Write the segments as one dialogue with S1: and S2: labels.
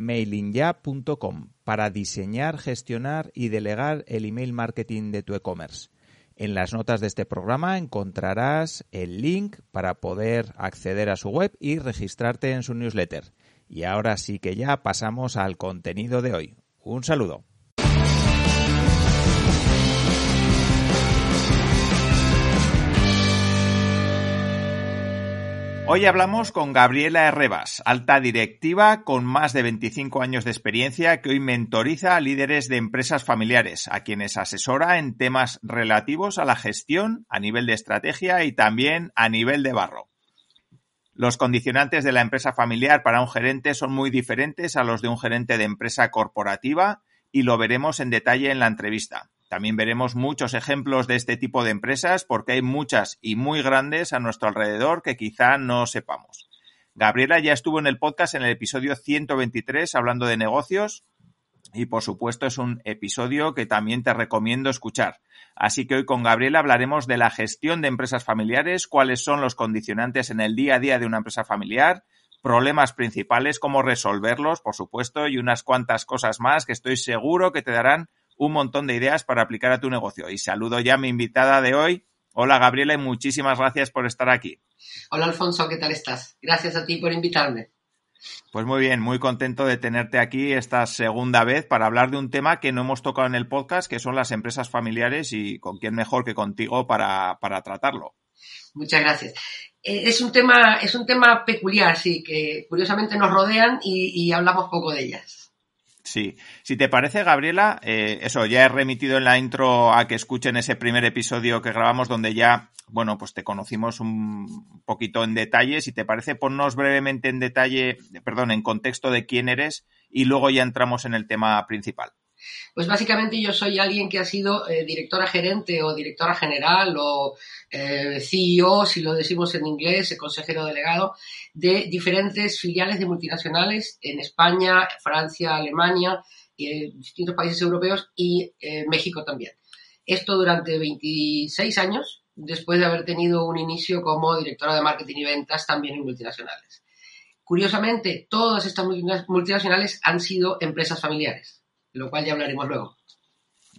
S1: mailingya.com para diseñar, gestionar y delegar el email marketing de tu e-commerce. En las notas de este programa encontrarás el link para poder acceder a su web y registrarte en su newsletter. Y ahora sí que ya pasamos al contenido de hoy. Un saludo. Hoy hablamos con Gabriela Herrebas, alta directiva con más de 25 años de experiencia que hoy mentoriza a líderes de empresas familiares, a quienes asesora en temas relativos a la gestión a nivel de estrategia y también a nivel de barro. Los condicionantes de la empresa familiar para un gerente son muy diferentes a los de un gerente de empresa corporativa y lo veremos en detalle en la entrevista. También veremos muchos ejemplos de este tipo de empresas porque hay muchas y muy grandes a nuestro alrededor que quizá no sepamos. Gabriela ya estuvo en el podcast en el episodio 123 hablando de negocios y por supuesto es un episodio que también te recomiendo escuchar. Así que hoy con Gabriela hablaremos de la gestión de empresas familiares, cuáles son los condicionantes en el día a día de una empresa familiar, problemas principales, cómo resolverlos, por supuesto, y unas cuantas cosas más que estoy seguro que te darán un montón de ideas para aplicar a tu negocio. Y saludo ya a mi invitada de hoy. Hola Gabriela y muchísimas gracias por estar aquí.
S2: Hola Alfonso, ¿qué tal estás? Gracias a ti por invitarme.
S1: Pues muy bien, muy contento de tenerte aquí esta segunda vez para hablar de un tema que no hemos tocado en el podcast, que son las empresas familiares y con quién mejor que contigo para, tratarlo.
S2: Muchas gracias. Eh, es, un tema, es un tema peculiar, sí, que curiosamente nos rodean y hablamos poco de ellas.
S1: Sí, si te parece, Gabriela, eh, eso, ya he remitido en la intro a que escuchen ese primer episodio que grabamos donde ya, bueno, pues te conocimos un poquito en detalle. Si te parece, ponnos brevemente en detalle, perdón, en contexto de quién eres y luego ya entramos en el tema principal.
S2: Pues básicamente yo soy alguien que ha sido eh, directora gerente o directora general o eh, CEO, si lo decimos en inglés, consejero delegado, de diferentes filiales de multinacionales en España, Francia, Alemania, y distintos países europeos y eh, México también. Esto durante 26 años, después de haber tenido un inicio como directora de marketing y ventas también en multinacionales. Curiosamente, todas estas multinacionales han sido empresas familiares lo cual ya hablaremos luego.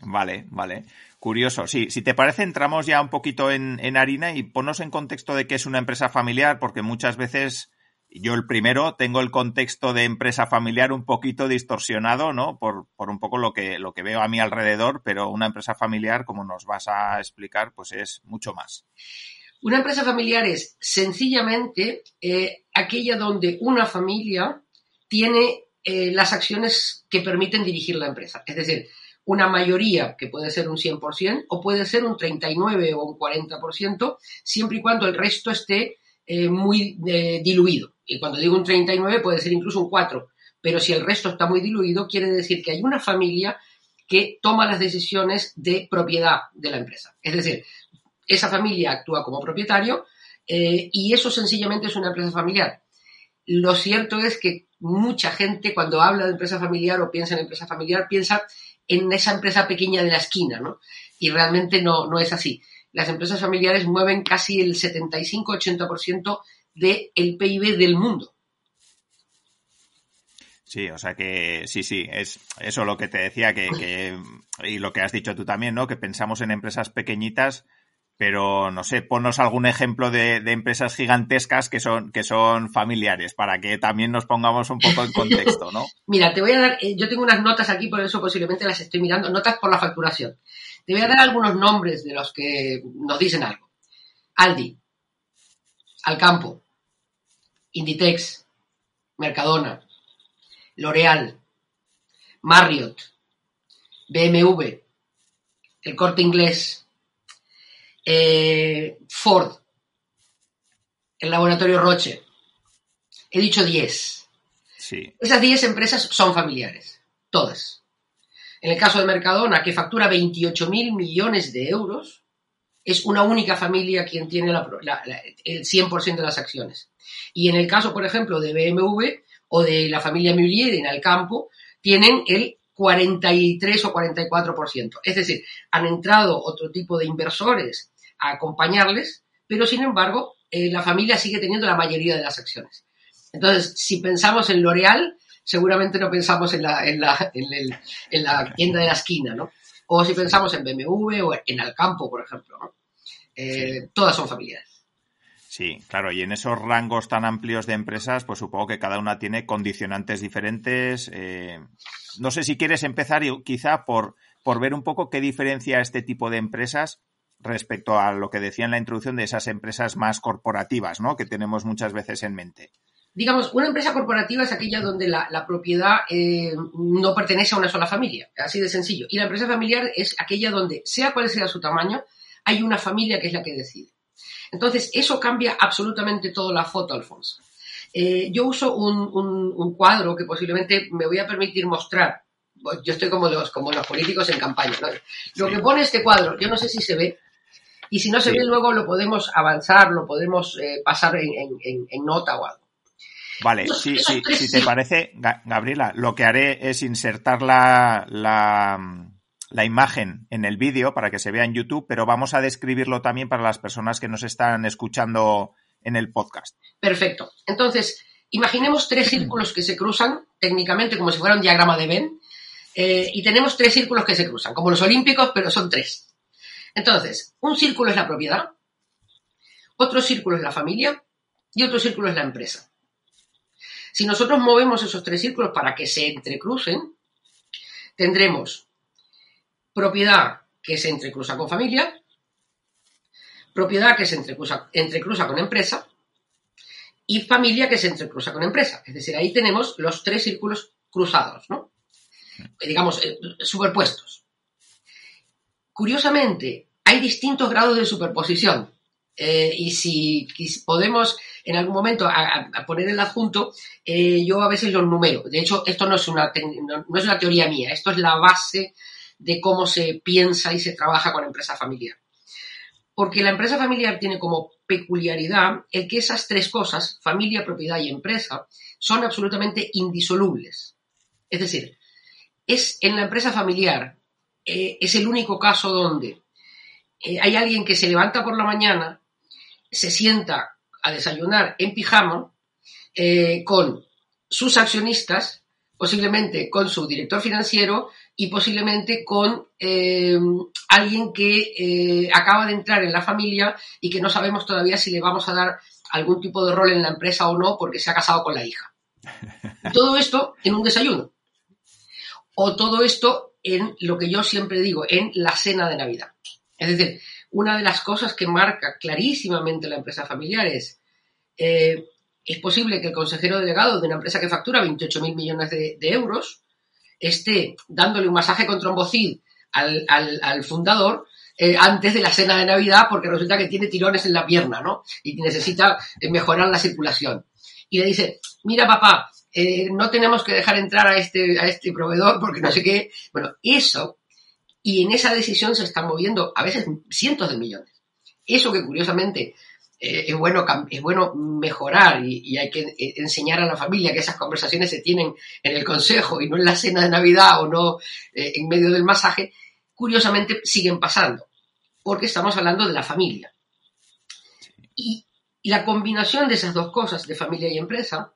S1: Vale, vale. Curioso. Sí, si te parece, entramos ya un poquito en, harina y ponos en contexto de qué es una empresa familiar, porque muchas veces yo el primero tengo el contexto de empresa familiar un poquito distorsionado, ¿no? Por, un poco lo que, lo que veo a mi alrededor, pero una empresa familiar, como nos vas a explicar, pues es mucho más.
S2: Una empresa familiar es sencillamente eh, aquella donde una familia tiene eh, las acciones que permiten dirigir la empresa. Es decir, una mayoría que puede ser un 100% o puede ser un 39 o un 40%, siempre y cuando el resto esté eh, muy eh, diluido. Y cuando digo un 39 puede ser incluso un 4, pero si el resto está muy diluido, quiere decir que hay una familia que toma las decisiones de propiedad de la empresa. Es decir, esa familia actúa como propietario y eso sencillamente es una empresa familiar. Lo cierto es que mucha gente cuando habla de empresa familiar o piensa en empresa familiar piensa en esa empresa pequeña de la esquina, ¿no? Y realmente no, no es así. Las empresas familiares mueven casi el 75-80% del PIB del mundo.
S1: Sí, o sea que sí, sí, es eso lo que te decía que, y lo que has dicho tú también, ¿no? Que pensamos en empresas pequeñitas, pero no sé, ponnos algún ejemplo de, empresas gigantescas que son, que son familiares, para que también nos pongamos un poco en contexto, ¿no?
S2: Mira, te voy a dar, eh, yo tengo unas notas aquí, por eso posiblemente las estoy mirando, notas por la facturación. Te voy a dar algunos nombres de los que nos dicen algo. Aldi, Alcampo, Inditex, Mercadona, L'Oreal, Marriott, BMW, el Corte Inglés, eh, Ford, el Laboratorio Roche. He dicho 10.
S1: Sí.
S2: Esas 10 empresas son familiares, todas. En el caso de Mercadona, que factura 28.000 millones de euros, es una única familia quien tiene el 100% de las acciones. Y en el caso, por ejemplo, de BMW, o de la familia Mulier en el campo tienen el 43 o 44%. Es decir, han entrado otro tipo de inversores a acompañarles, pero sin embargo, eh, la familia sigue teniendo la mayoría de las acciones. Entonces, si pensamos en L'Oreal, seguramente no pensamos en la, en la, en, la tienda de la esquina, ¿no? O si pensamos en BMW o en Alcampo, por ejemplo, ¿no? Eh, todas son familiares.
S1: Sí, claro, y en esos rangos tan amplios de empresas, pues supongo que cada una tiene condicionantes diferentes. Eh, no sé si quieres empezar quizá por, por ver un poco qué diferencia este tipo de empresas respecto a lo que decía en la introducción de esas empresas más corporativas, ¿no? Que tenemos muchas veces en mente.
S2: Digamos, una empresa corporativa es aquella donde la, propiedad eh, no pertenece a una sola familia, así de sencillo. Y la empresa familiar es aquella donde, sea cual sea su tamaño, hay una familia que es la que decide. Entonces, eso cambia absolutamente toda la foto, Alfonso. Eh, yo uso un, cuadro que posiblemente me voy a permitir mostrar. Yo estoy como los, como los políticos en campaña. Lo que pone este cuadro, yo no sé si se ve, y si no se ve luego lo podemos avanzar, lo podemos eh, pasar en, nota o algo.
S1: Vale, sí, sí, si te parece, Gabriela, lo que haré es insertar la, la imagen en el vídeo para que se vea en YouTube, pero vamos a describirlo también para las personas que nos están escuchando en el podcast.
S2: Perfecto. Entonces, imaginemos tres círculos que se cruzan técnicamente como si fuera un diagrama de Venn eh, y tenemos tres círculos que se cruzan, como los olímpicos, pero son tres. Entonces, un círculo es la propiedad, otro círculo es la familia y otro círculo es la empresa. Si nosotros movemos esos tres círculos para que se entrecrucen, tendremos propiedad que se entrecruza con familia, propiedad que se entrecruza, entrecruza con empresa y familia que se entrecruza con empresa. Es decir, ahí tenemos los tres círculos cruzados, ¿no? Digamos, eh, superpuestos. Curiosamente, hay distintos grados de superposición. Eh, y si, podemos en algún momento poner el adjunto, eh, yo a veces los numero. De hecho, esto no es, una, no es una teoría mía, esto es la base de cómo se piensa y se trabaja con empresa familiar. Porque la empresa familiar tiene como peculiaridad el que esas tres cosas, familia, propiedad y empresa, son absolutamente indisolubles. Es decir, es en la empresa familiar, eh, es el único caso donde eh, hay alguien que se levanta por la mañana, se sienta a desayunar en pijama eh, con sus accionistas, posiblemente con su director financiero y posiblemente con eh, alguien que eh, acaba de entrar en la familia y que no sabemos todavía si le vamos a dar algún tipo de rol en la empresa o no porque se ha casado con la hija. Todo esto en un desayuno. O todo esto en lo que yo siempre digo, en la cena de Navidad. Es decir, una de las cosas que marca clarísimamente la empresa familiar es, eh, es posible que el consejero delegado de una empresa que factura 28.000 millones de euros esté dándole un masaje con trombocid al, fundador eh, antes de la cena de Navidad porque resulta que tiene tirones en la pierna, ¿no? Y necesita eh, mejorar la circulación. Y le dice, mira papá, eh, no tenemos que dejar entrar a este, a este proveedor porque no sé qué. Bueno, eso, y en esa decisión se están moviendo a veces cientos de millones. Eso que curiosamente eh, es, bueno, es bueno mejorar y, hay que eh, enseñar a la familia que esas conversaciones se tienen en el consejo y no en la cena de Navidad o no eh, en medio del masaje, curiosamente siguen pasando, porque estamos hablando de la familia. Y Y la combinación de esas dos cosas, de familia y empresa,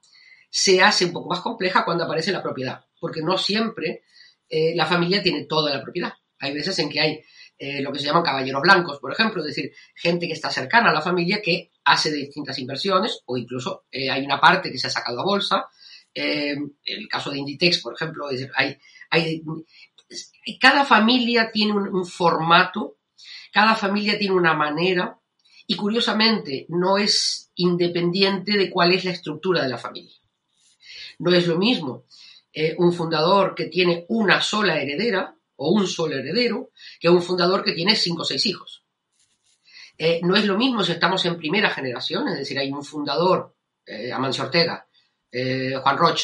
S2: se hace un poco más compleja cuando aparece la propiedad, porque no siempre eh, la familia tiene toda la propiedad. Hay veces en que hay eh, lo que se llaman caballeros blancos, por ejemplo, es decir, gente que está cercana a la familia que hace distintas inversiones o incluso eh, hay una parte que se ha sacado a bolsa. en el caso de Inditex, por ejemplo, es decir, hay, hay, cada familia tiene un formato, cada familia tiene una manera y curiosamente no es independiente de cuál es la estructura de la familia. No es lo mismo eh, un fundador que tiene una sola heredera o un solo heredero que un fundador que tiene cinco o seis hijos. Eh, no es lo mismo si estamos en primera generación, es decir, hay un fundador, eh, Amancio Ortega, Juan Roch,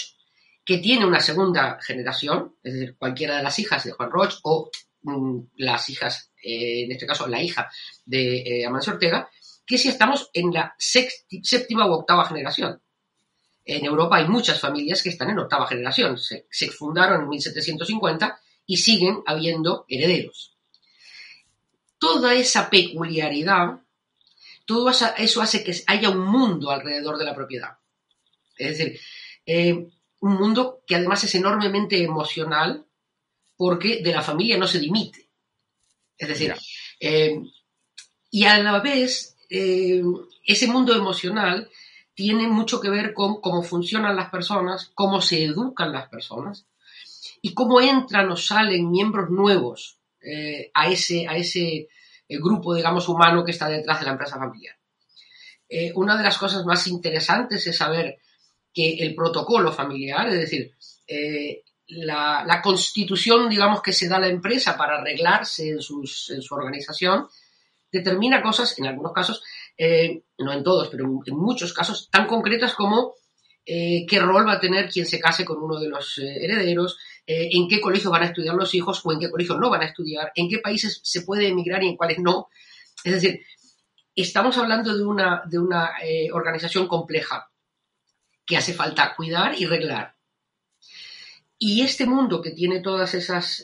S2: que tiene una segunda generación, es decir, cualquiera de las hijas de Juan Roch o mm, las hijas, en este caso la hija de Amancio Ortega, que si estamos en la séptima o octava generación. En Europa hay muchas familias que están en octava generación. Se, fundaron en 1750 y siguen habiendo herederos. Toda esa peculiaridad, todo eso hace que haya un mundo alrededor de la propiedad. Es decir, eh, un mundo que además es enormemente emocional porque de la familia no se dimite. Es decir, eh, y a la vez, eh, ese mundo emocional tiene mucho que ver con cómo funcionan las personas, cómo se educan las personas y cómo entran o salen miembros nuevos eh, a ese, a ese eh, grupo, digamos, humano que está detrás de la empresa familiar. Eh, una de las cosas más interesantes es saber que el protocolo familiar, es decir, la, constitución, digamos, que se da a la empresa para arreglarse en, su organización, determina cosas, en algunos casos, no en todos, pero en muchos casos, tan concretas como qué rol va a tener quien se case con uno de los eh, en qué colegio van a estudiar los hijos o en qué colegio no van a estudiar, en qué países se puede emigrar y en cuáles no. Es decir, estamos hablando de una, de una organización compleja que hace falta cuidar y reglar. Y este mundo que tiene todas esas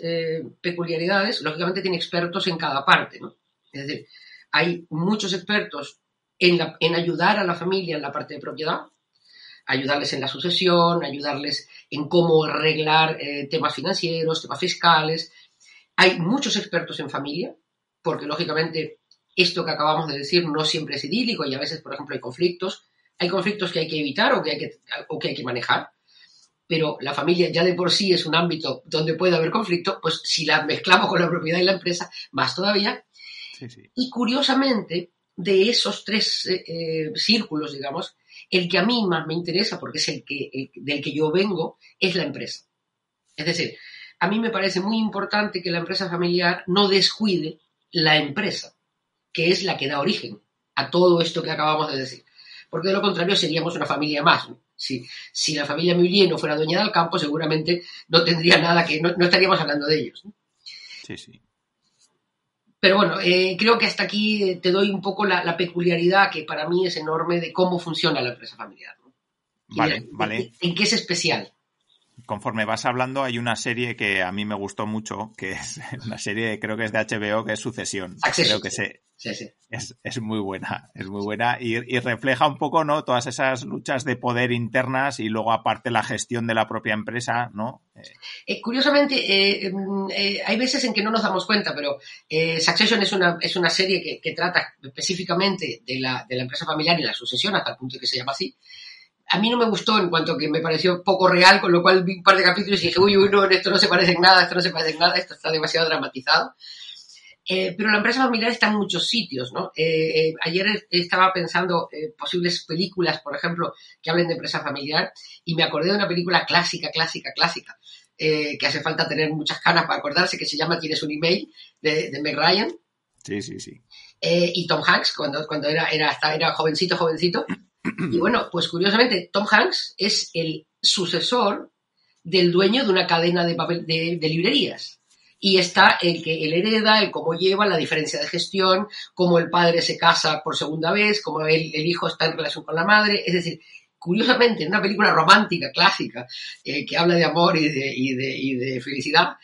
S2: peculiaridades, lógicamente tiene expertos en cada parte, ¿no? Es decir, hay muchos expertos en, ayudar a la familia en la parte de propiedad, ayudarles en la sucesión, ayudarles en cómo arreglar eh, temas financieros, temas fiscales. Hay muchos expertos en familia, porque lógicamente esto que acabamos de decir no siempre es idílico y a veces, por ejemplo, hay conflictos. Hay conflictos que hay que evitar o que hay que, o que, hay que manejar, pero la familia ya de por sí es un ámbito donde puede haber conflicto, pues si la mezclamos con la propiedad y la empresa, más todavía. Y curiosamente, de esos tres eh, eh, círculos, digamos, el que a mí más me interesa, porque es el que, del que yo vengo, es la empresa. Es decir, a mí me parece muy importante que la empresa familiar no descuide la empresa, que es la que da origen a todo esto que acabamos de decir. Porque de lo contrario seríamos una familia más. Si, si, la familia Mullier no fuera dueña del campo, seguramente no tendría nada que, no, estaríamos hablando de ellos.
S1: Sí, sí.
S2: Pero bueno, eh, creo que hasta aquí te doy un poco la, peculiaridad que para mí es enorme de cómo funciona la empresa familiar.
S1: Vale, vale.
S2: En, qué es especial?
S1: Conforme vas hablando, hay una serie que a mí me gustó mucho, que es una serie, creo que es de HBO, que es Sucesión. Creo que se, es, muy buena, es muy buena y, refleja un poco, ¿no? Todas esas luchas de poder internas y luego aparte la gestión de la propia empresa, ¿no?
S2: Eh, curiosamente, eh, mm, eh, hay veces en que no nos damos cuenta, pero Succession es una, es una serie que, trata específicamente de la, de la empresa familiar y la sucesión, hasta el punto que se llama así. A mí no me gustó en cuanto que me pareció poco real, con lo cual vi un par de capítulos y dije, uy, uy, no, esto no se parece en nada, esto no se parece en nada, esto está demasiado dramatizado. Eh, pero la empresa familiar está en muchos sitios, ¿no? Eh, eh, ayer estaba pensando posibles películas, por ejemplo, que hablen de empresa familiar y me acordé de una película clásica, clásica, clásica, que hace falta tener muchas canas para acordarse, que se llama Tienes un email, de, de Meg Ryan.
S1: Sí, sí, sí.
S2: y Tom Hanks, cuando, cuando era, era, hasta, era jovencito, jovencito. Y bueno, pues curiosamente, Tom Hanks es el sucesor del dueño de una cadena de, papel, de librerías y está el que él hereda, el cómo lleva, la diferencia de gestión, cómo el padre se casa por segunda vez, cómo el, hijo está en relación con la madre. Es decir, curiosamente, en una película romántica, clásica, eh, que habla de amor y de, felicidad,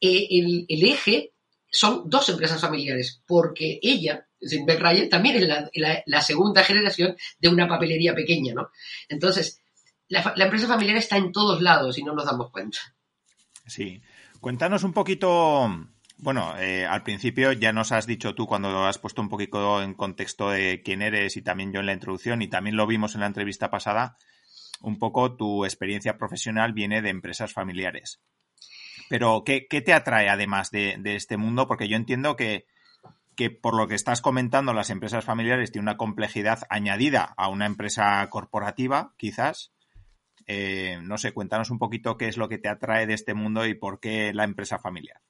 S2: eh, el, eje son dos empresas familiares, porque ella Ryan también es la, segunda generación de una papelería pequeña, ¿no? Entonces, la, empresa familiar está en todos lados y no nos damos cuenta.
S1: Sí. Cuéntanos un poquito, bueno, eh, al principio ya nos has dicho tú cuando has puesto un poquito en contexto de quién eres y también yo en la introducción y también lo vimos en la entrevista pasada, un poco tu experiencia profesional viene de empresas familiares. Pero, ¿qué, te atrae además de, este mundo? Porque yo entiendo que, que, por lo que estás comentando, las empresas familiares tienen una complejidad añadida a una empresa corporativa, quizás. Eh, no sé, cuéntanos un poquito qué es lo que te atrae de este mundo y por qué la empresa familiar.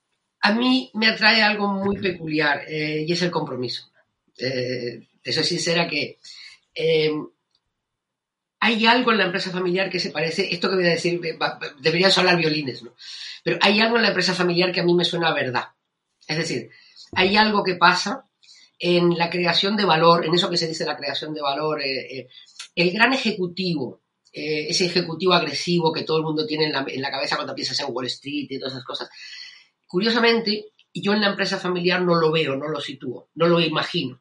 S2: A mí me atrae algo muy peculiar eh, y es el compromiso. Eh, te soy sincera que hay algo en la empresa familiar que se parece, esto que voy a decir, deberían sonar violines, ¿no? Pero hay algo en la empresa familiar que a mí me suena a verdad. Es decir, hay algo que pasa en la creación de valor, en eso que se dice la creación de valor, eh, eh, el gran ejecutivo, eh, ese ejecutivo agresivo que todo el mundo tiene en la, cabeza cuando piensas en Wall Street y todas esas cosas. Curiosamente, yo en la empresa familiar no lo veo, no lo sitúo, no lo imagino.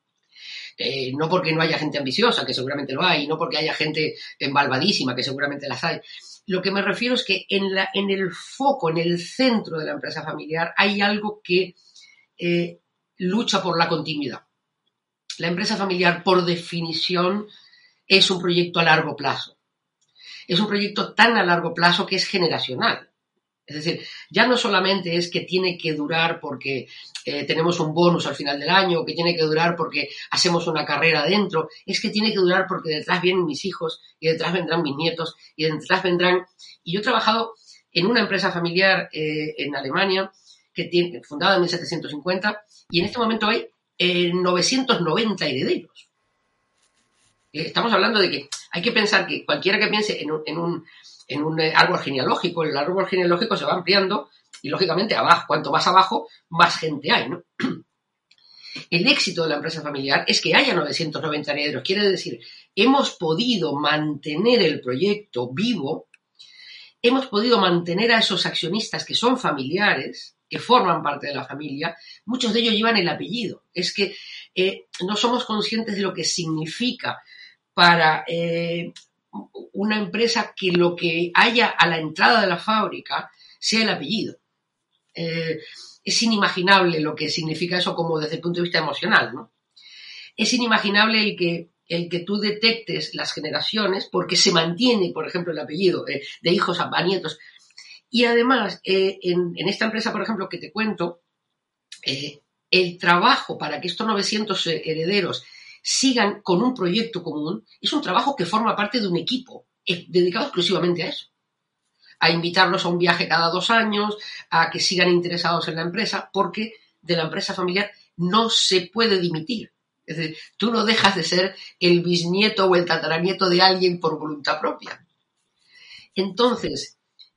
S2: No porque no haya gente ambiciosa, que seguramente lo hay, no porque haya gente embalbadísima, que seguramente las hay. Lo que me refiero es que en, el foco, en el centro de la empresa familiar, hay algo que lucha por la continuidad. La empresa familiar, por definición, es un proyecto a largo plazo. Es un proyecto tan a largo plazo que es generacional. Es decir, ya no solamente es que tiene que durar porque eh, tenemos un bonus al final del año, que tiene que durar porque hacemos una carrera adentro, es que tiene que durar porque detrás vienen mis hijos y detrás vendrán mis nietos y detrás vendrán... Y yo he trabajado en una empresa familiar eh, en Alemania, que tiene, fundada en 1750, y en este momento hay 990 eh, herederos. Estamos hablando de que hay que pensar que cualquiera que piense en un en un eh, árbol genealógico. El árbol genealógico se va ampliando y, lógicamente, abajo, cuanto más abajo, más gente hay. El éxito de la empresa familiar es que haya 990 herederos. Quiere decir, hemos podido mantener el proyecto vivo, hemos podido mantener a esos accionistas que son familiares, que forman parte de la familia, muchos de ellos llevan el apellido. Es que eh, no somos conscientes de lo que significa para eh, una empresa que lo que haya a la entrada de la fábrica sea el apellido. Eh, es inimaginable lo que significa eso como desde el punto de vista emocional, ¿no? Es inimaginable el que, el que tú detectes las generaciones porque se mantiene, por ejemplo, el apellido de hijos a nietos. Y además, eh, en, esta empresa, por ejemplo, que te cuento, el trabajo para que estos 900 herederos sigan con un proyecto común, es un trabajo que forma parte de un equipo dedicado exclusivamente a eso. A invitarlos a un viaje cada dos años, a que sigan interesados en la empresa, porque de la empresa familiar no se puede dimitir. Es decir, tú no dejas de ser el bisnieto o el tataranieto de alguien por voluntad propia. Entonces,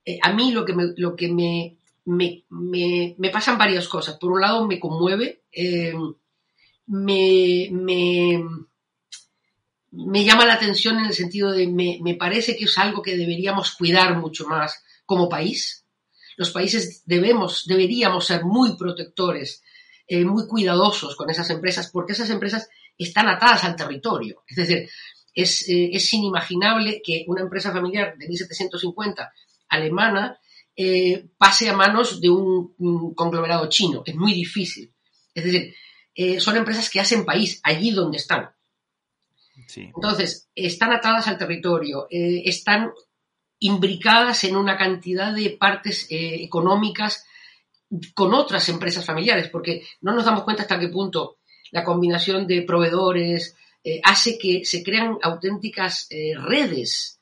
S2: eh, a mí lo que me, lo que me, me, pasan varias cosas. Por un lado, me conmueve eh, me, me, me llama la atención en el sentido de me, me, parece que es algo que deberíamos cuidar mucho más como país. Los países debemos, deberíamos ser muy protectores, eh, muy cuidadosos con esas empresas, porque esas empresas están atadas al territorio. Es decir, es, es inimaginable que una empresa familiar de 1750 alemana eh, pase a manos de un, un, conglomerado chino. Es muy difícil. Es decir, eh, son empresas que hacen país allí donde están. Entonces, están atadas al territorio, eh, están imbricadas en una cantidad de partes económicas con otras empresas familiares, porque no nos damos cuenta hasta qué punto la combinación de proveedores hace que se crean auténticas redes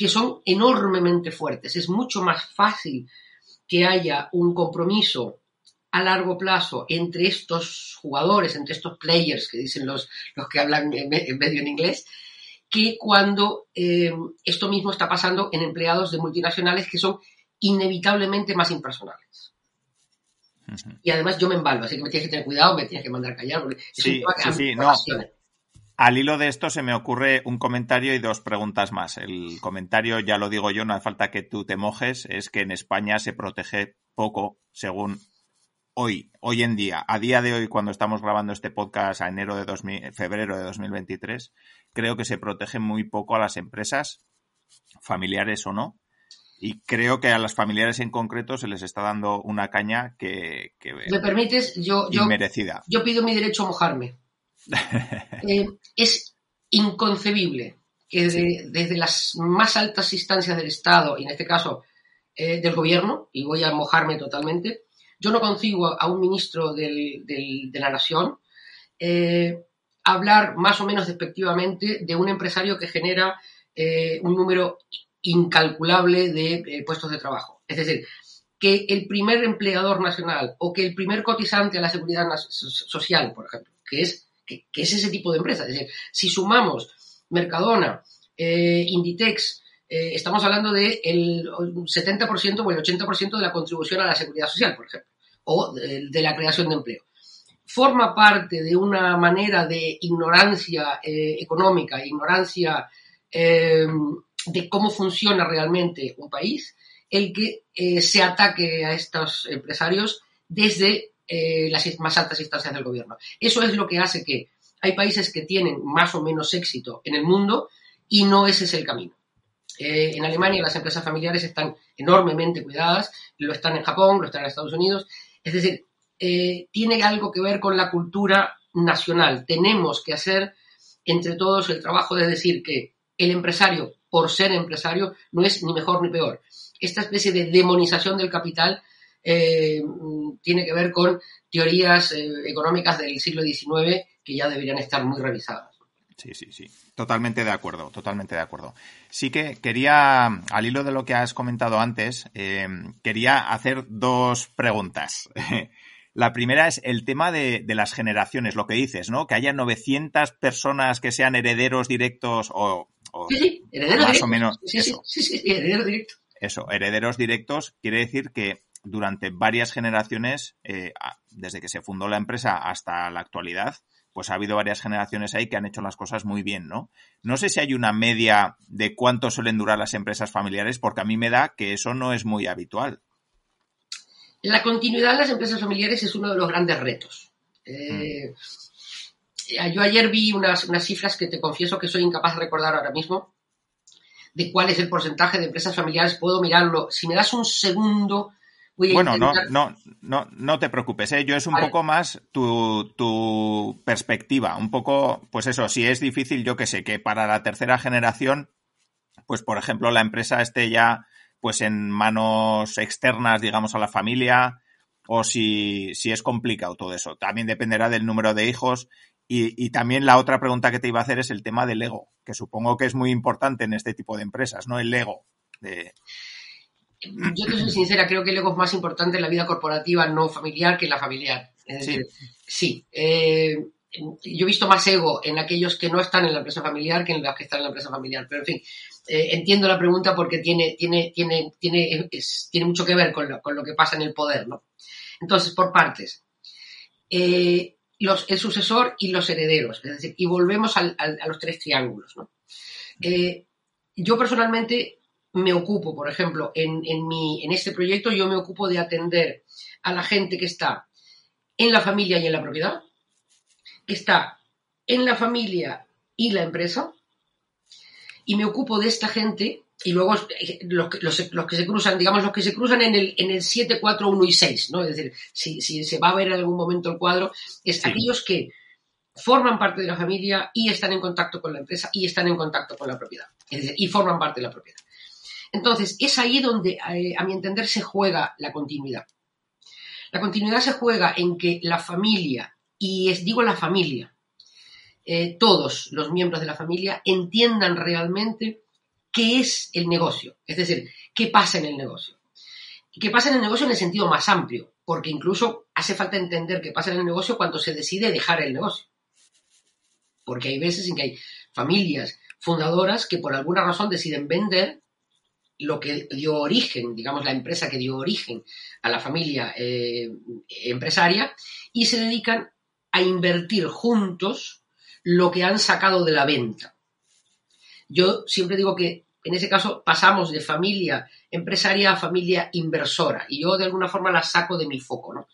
S2: que son enormemente fuertes. Es mucho más fácil que haya un compromiso a largo plazo entre estos jugadores, entre estos players que dicen los, los que hablan medio en inglés, que cuando eh, esto mismo está pasando en empleados de multinacionales que son inevitablemente más impersonales. Y además yo me embalo, así que me tienes que tener cuidado, me tienes que mandar a callar.
S1: sí, sí, sí, no. Al hilo de esto se me ocurre un comentario y dos preguntas más. El comentario, ya lo digo yo, no hace falta que tú te mojes, es que en España se protege poco, según hoy, hoy en día, a día de hoy, cuando estamos grabando este podcast a enero de febrero de 2023, creo que se protege muy poco a las empresas, familiares o no. Y creo que a las familiares en concreto se les está dando una caña que,
S2: ¿Me permites? Yo, yo,
S1: inmerecida.
S2: Yo pido mi derecho a mojarme. Eh, es inconcebible que desde, las más altas instancias del Estado, y en este caso eh, del gobierno, y voy a mojarme totalmente, yo no consigo a un ministro de la Nación eh, hablar más o menos despectivamente de un empresario que genera un número incalculable de puestos de trabajo. Es decir, que el primer empleador nacional o que el primer cotizante a la seguridad social, por ejemplo, que es que, es ese tipo de empresa. Es decir, si sumamos Mercadona, eh, Inditex, eh, estamos hablando del de 70% o el 80% de la contribución a la seguridad social, por ejemplo, o de, la creación de empleo. Forma parte de una manera de ignorancia eh, económica, ignorancia de cómo funciona realmente un país, el que se ataque a estos empresarios desde eh, las más altas instancias del gobierno. Eso es lo que hace que hay países que tienen más o menos éxito en el mundo y no ese es el camino. Eh, en Alemania las empresas familiares están enormemente cuidadas, lo están en Japón, lo están en Estados Unidos. Es decir, eh, tiene algo que ver con la cultura nacional. Tenemos que hacer entre todos el trabajo de decir que el empresario, por ser empresario, no es ni mejor ni peor. Esta especie de demonización del capital eh, tiene que ver con teorías eh, económicas del siglo XIX que ya deberían estar muy revisadas.
S1: Sí, sí, sí. Totalmente de acuerdo, totalmente de acuerdo. Sí que quería, al hilo de lo que has comentado antes, eh, quería hacer dos preguntas. La primera es el tema de, las generaciones, lo que dices, ¿no? Que haya 900 personas que sean herederos directos o,
S2: sí, sí, herederos
S1: más o menos.
S2: Sí, sí, sí, sí, herederos directos.
S1: Eso, herederos directos quiere decir que durante varias generaciones, eh, desde que se fundó la empresa hasta la actualidad, pues ha habido varias generaciones ahí que han hecho las cosas muy bien, ¿no? No sé si hay una media de cuánto suelen durar las empresas familiares, porque a mí me da que eso no es muy habitual.
S2: La continuidad de las empresas familiares es uno de los grandes retos. Eh. Yo ayer vi unas, unas cifras que te confieso que soy incapaz de recordar ahora mismo de cuál es el porcentaje de empresas familiares. Puedo mirarlo. Si me das un segundo,
S1: bueno, no, no, no, no te preocupes, ¿eh? yo es un poco más tu, tu, perspectiva, un poco, pues eso, si es difícil, yo que sé, que para la tercera generación, pues por ejemplo, la empresa esté ya pues en manos externas, digamos, a la familia, o si, si es complicado todo eso. También dependerá del número de hijos. Y, y, también la otra pregunta que te iba a hacer es el tema del ego, que supongo que es muy importante en este tipo de empresas, ¿no? El ego. De
S2: yo te soy sincera, creo que el ego es más importante en la vida corporativa no familiar que en la familiar. sí. sí eh, yo he visto más ego en aquellos que no están en la empresa familiar que en los que están en la empresa familiar. Pero en fin, eh, entiendo la pregunta porque tiene, tiene, tiene, tiene, tiene mucho que ver con lo, con lo, que pasa en el poder, ¿no? Entonces, por partes. Eh, los, el sucesor y los herederos. Es decir, y volvemos al, a los tres triángulos, ¿no? yo personalmente me ocupo, por ejemplo, en, en, mi, en este proyecto yo me ocupo de atender a la gente que está en la familia y en la propiedad, que está en la familia y la empresa, y me ocupo de esta gente y luego eh, los, los, los, que se cruzan, digamos, los que se cruzan en el, en el 7, 4, 1 y 6, ¿no? Es decir, si, si se va a ver en algún momento el cuadro, es aquellos que forman parte de la familia y están en contacto con la empresa y están en contacto con la propiedad. Es decir, y forman parte de la propiedad. Entonces, es ahí donde, eh, a mi entender, se juega la continuidad. La continuidad se juega en que la familia, y es, digo la familia, eh, todos los miembros de la familia entiendan realmente qué es el negocio, es decir, qué pasa en el negocio. Y qué pasa en el negocio en el sentido más amplio, porque incluso hace falta entender qué pasa en el negocio cuando se decide dejar el negocio. Porque hay veces en que hay familias fundadoras que por alguna razón deciden vender lo que dio origen, digamos, la empresa que dio origen a la familia eh, empresaria, y se dedican a invertir juntos lo que han sacado de la venta. Yo siempre digo que en ese caso pasamos de familia empresaria a familia inversora, y yo de alguna forma la saco de mi foco, ¿no?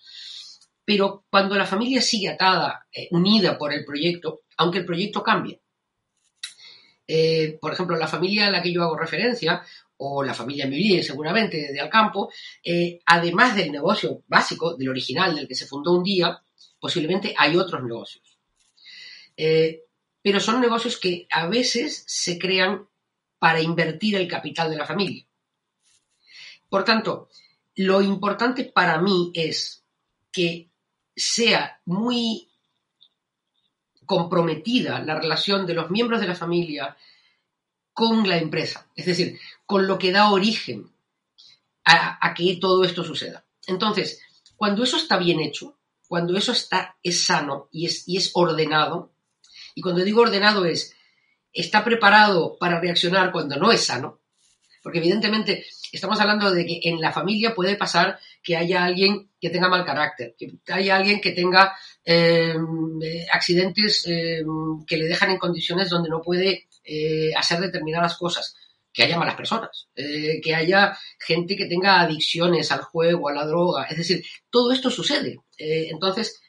S2: pero cuando la familia sigue atada, eh, unida por el proyecto, aunque el proyecto cambie. Eh, por ejemplo, la familia a la que yo hago referencia, o la familia Muriel, seguramente, de Alcampo, eh, además del negocio básico, del original, del que se fundó un día, posiblemente hay otros negocios. pero son negocios que a veces se crean para invertir el capital de la familia. Por tanto, lo importante para mí es que sea muy comprometida la relación de los miembros de la familia con la empresa, es decir, con lo que da origen a, que todo esto suceda. Entonces, cuando eso está bien hecho, cuando eso está, es sano y es, y es ordenado, y cuando digo ordenado es, está preparado para reaccionar cuando no es sano, porque evidentemente estamos hablando de que en la familia puede pasar que haya alguien que tenga mal carácter, que haya alguien que tenga eh, accidentes eh, que le dejan en condiciones donde no puede eh, hacer determinadas cosas, que haya malas personas, que haya gente que tenga adicciones al juego, a la droga, es decir, todo esto sucede. entonces,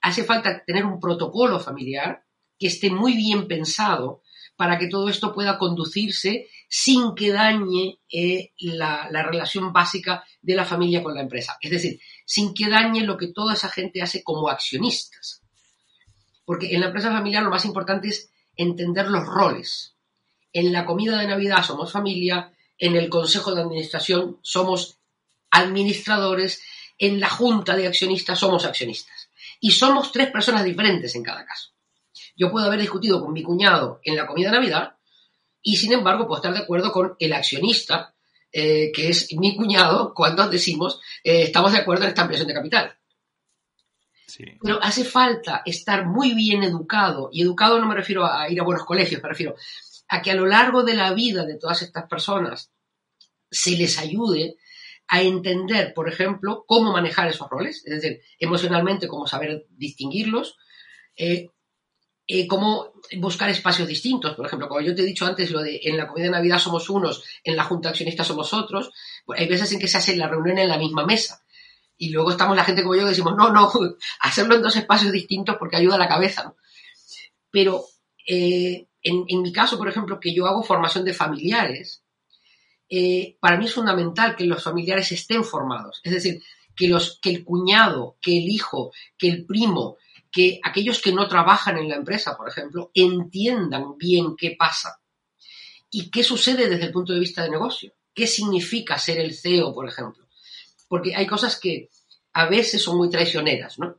S2: hace falta tener un protocolo familiar que esté muy bien pensado para que todo esto pueda conducirse sin que dañe eh, la, relación básica de la familia con la empresa. Es decir, sin que dañe lo que toda esa gente hace como accionistas. Porque en la empresa familiar lo más importante es entender los roles. En la comida de Navidad somos familia, en el consejo de administración somos administradores, en la junta de accionistas somos accionistas. Y somos tres personas diferentes en cada caso. Yo puedo haber discutido con mi cuñado en la comida de Navidad y sin embargo puedo estar de acuerdo con el accionista, eh, que es mi cuñado, cuando decimos eh, estamos de acuerdo en esta ampliación de capital. Pero hace falta estar muy bien educado, y educado no me refiero a ir a buenos colegios, me refiero a que a lo largo de la vida de todas estas personas se les ayude a entender, por ejemplo, cómo manejar esos roles, es decir, emocionalmente, cómo saber distinguirlos, eh, eh, cómo buscar espacios distintos. Por ejemplo, como yo te he dicho antes, lo de en la comida de Navidad somos unos, en la Junta Accionista somos otros, pues hay veces en que se hace la reunión en la misma mesa. Y luego estamos la gente como yo que decimos, no, no, hacerlo en dos espacios distintos porque ayuda a la cabeza. Pero eh, en, mi caso, por ejemplo, que yo hago formación de familiares, eh, para mí es fundamental que los familiares estén formados. Es decir, que, los, que el cuñado, que el hijo, que el primo, que aquellos que no trabajan en la empresa, por ejemplo, entiendan bien qué pasa y qué sucede desde el punto de vista de negocio. ¿Qué significa ser el CEO, por ejemplo? Porque hay cosas que a veces son muy traicioneras, ¿no?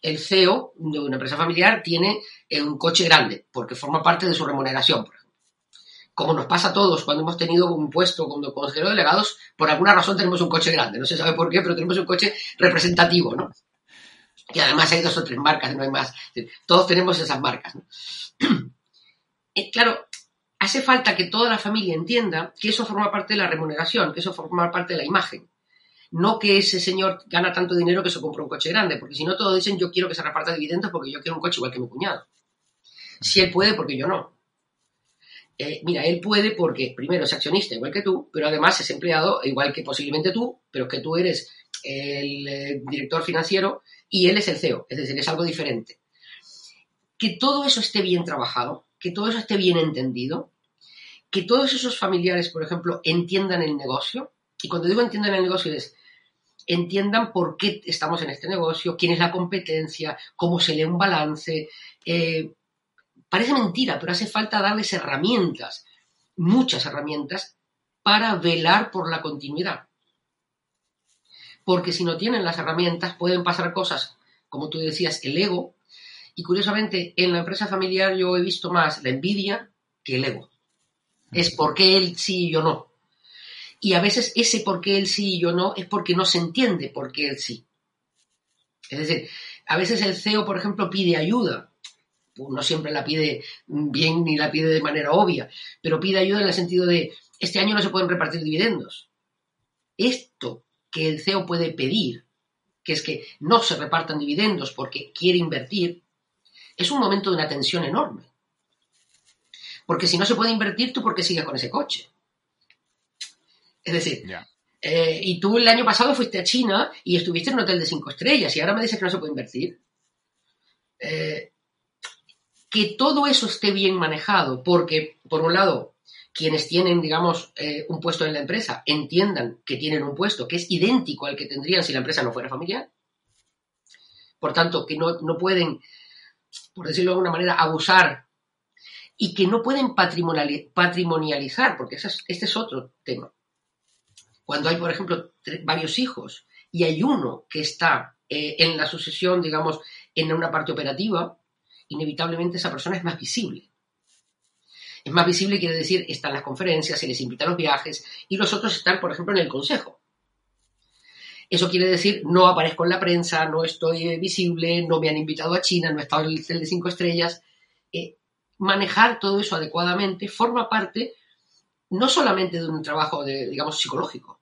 S2: El CEO de una empresa familiar tiene eh, un coche grande porque forma parte de su remuneración, por ejemplo. Como nos pasa a todos cuando hemos tenido un puesto como consejero de delegados, por alguna razón tenemos un coche grande. No se sabe por qué, pero tenemos un coche representativo, ¿no? Y además hay dos o tres marcas, no hay más. Todos tenemos esas marcas. Eh, claro, hace falta que toda la familia entienda que eso forma parte de la remuneración, que eso forma parte de la imagen. No que ese señor gana tanto dinero que se compra un coche grande, porque si no todos dicen yo quiero que se reparta dividendos porque yo quiero un coche igual que mi cuñado. Si él puede, porque yo no. Eh, mira, él puede porque primero es accionista igual que tú, pero además es empleado igual que posiblemente tú, pero que tú eres el eh, director financiero y él es el CEO, es decir, es algo diferente. Que todo eso esté bien trabajado, que todo eso esté bien entendido, que todos esos familiares, por ejemplo, entiendan el negocio, y cuando digo entiendan el negocio es entiendan por qué estamos en este negocio, quién es la competencia, cómo se lee un balance. Eh, parece mentira, pero hace falta darles herramientas, muchas herramientas, para velar por la continuidad porque si no tienen las herramientas pueden pasar cosas, como tú decías, el ego, y curiosamente en la empresa familiar yo he visto más la envidia que el ego. Es por qué él sí y yo no. Y a veces ese por qué él sí y yo no es porque no se entiende por qué él sí. Es decir, a veces el CEO, por ejemplo, pide ayuda. Pues no siempre la pide bien ni la pide de manera obvia, pero pide ayuda en el sentido de, este año no se pueden repartir dividendos. Esto que el CEO puede pedir, que es que no se repartan dividendos porque quiere invertir, es un momento de una tensión enorme. Porque si no se puede invertir, ¿tú por qué sigues con ese coche? Es decir, Eh, y tú el año pasado fuiste a China y estuviste en un hotel de cinco estrellas y ahora me dices que no se puede invertir. Eh, que todo eso esté bien manejado, porque, por un lado, quienes tienen, digamos, eh, un puesto en la empresa entiendan que tienen un puesto que es idéntico al que tendrían si la empresa no fuera familiar. Por tanto, que no, no pueden, por decirlo de alguna manera, abusar y que no pueden patrimonializar, porque este es otro tema. Cuando hay, por ejemplo, varios hijos y hay uno que está eh, en la sucesión, digamos, en una parte operativa, inevitablemente esa persona es más visible. Es más visible quiere decir, están las conferencias, se les invita a los viajes y los otros están, por ejemplo, en el consejo. Eso quiere decir, no aparezco en la prensa, no estoy eh, visible, no me han invitado a China, no he estado en el cel de cinco estrellas. Eh, manejar todo eso adecuadamente forma parte no solamente de un trabajo, de, digamos, psicológico,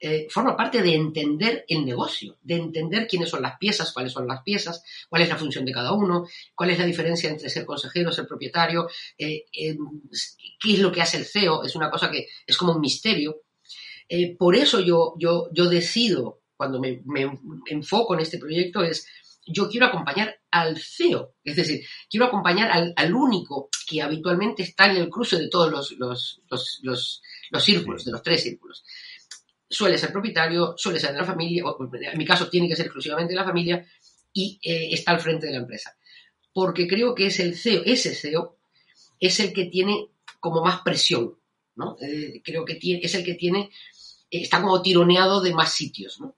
S2: eh, forma parte de entender el negocio, de entender quiénes son las piezas, cuáles son las piezas, cuál es la función de cada uno, cuál es la diferencia entre ser consejero, ser propietario, eh, qué es lo que hace el CEO, es una cosa que es como un misterio. Eh, por eso yo, yo, yo decido, cuando me, enfoco en este proyecto, es yo quiero acompañar al CEO, es decir, quiero acompañar al, único que habitualmente está en el cruce de todos los, los, círculos, de los tres círculos. Suele ser propietario, suele ser de la familia, o en mi caso tiene que ser exclusivamente de la familia, y eh, está al frente de la empresa. Porque creo que es el CEO, ese CEO, es el que tiene como más presión, ¿no? Eh, creo que tiene, es el que tiene, está como tironeado de más sitios, ¿no?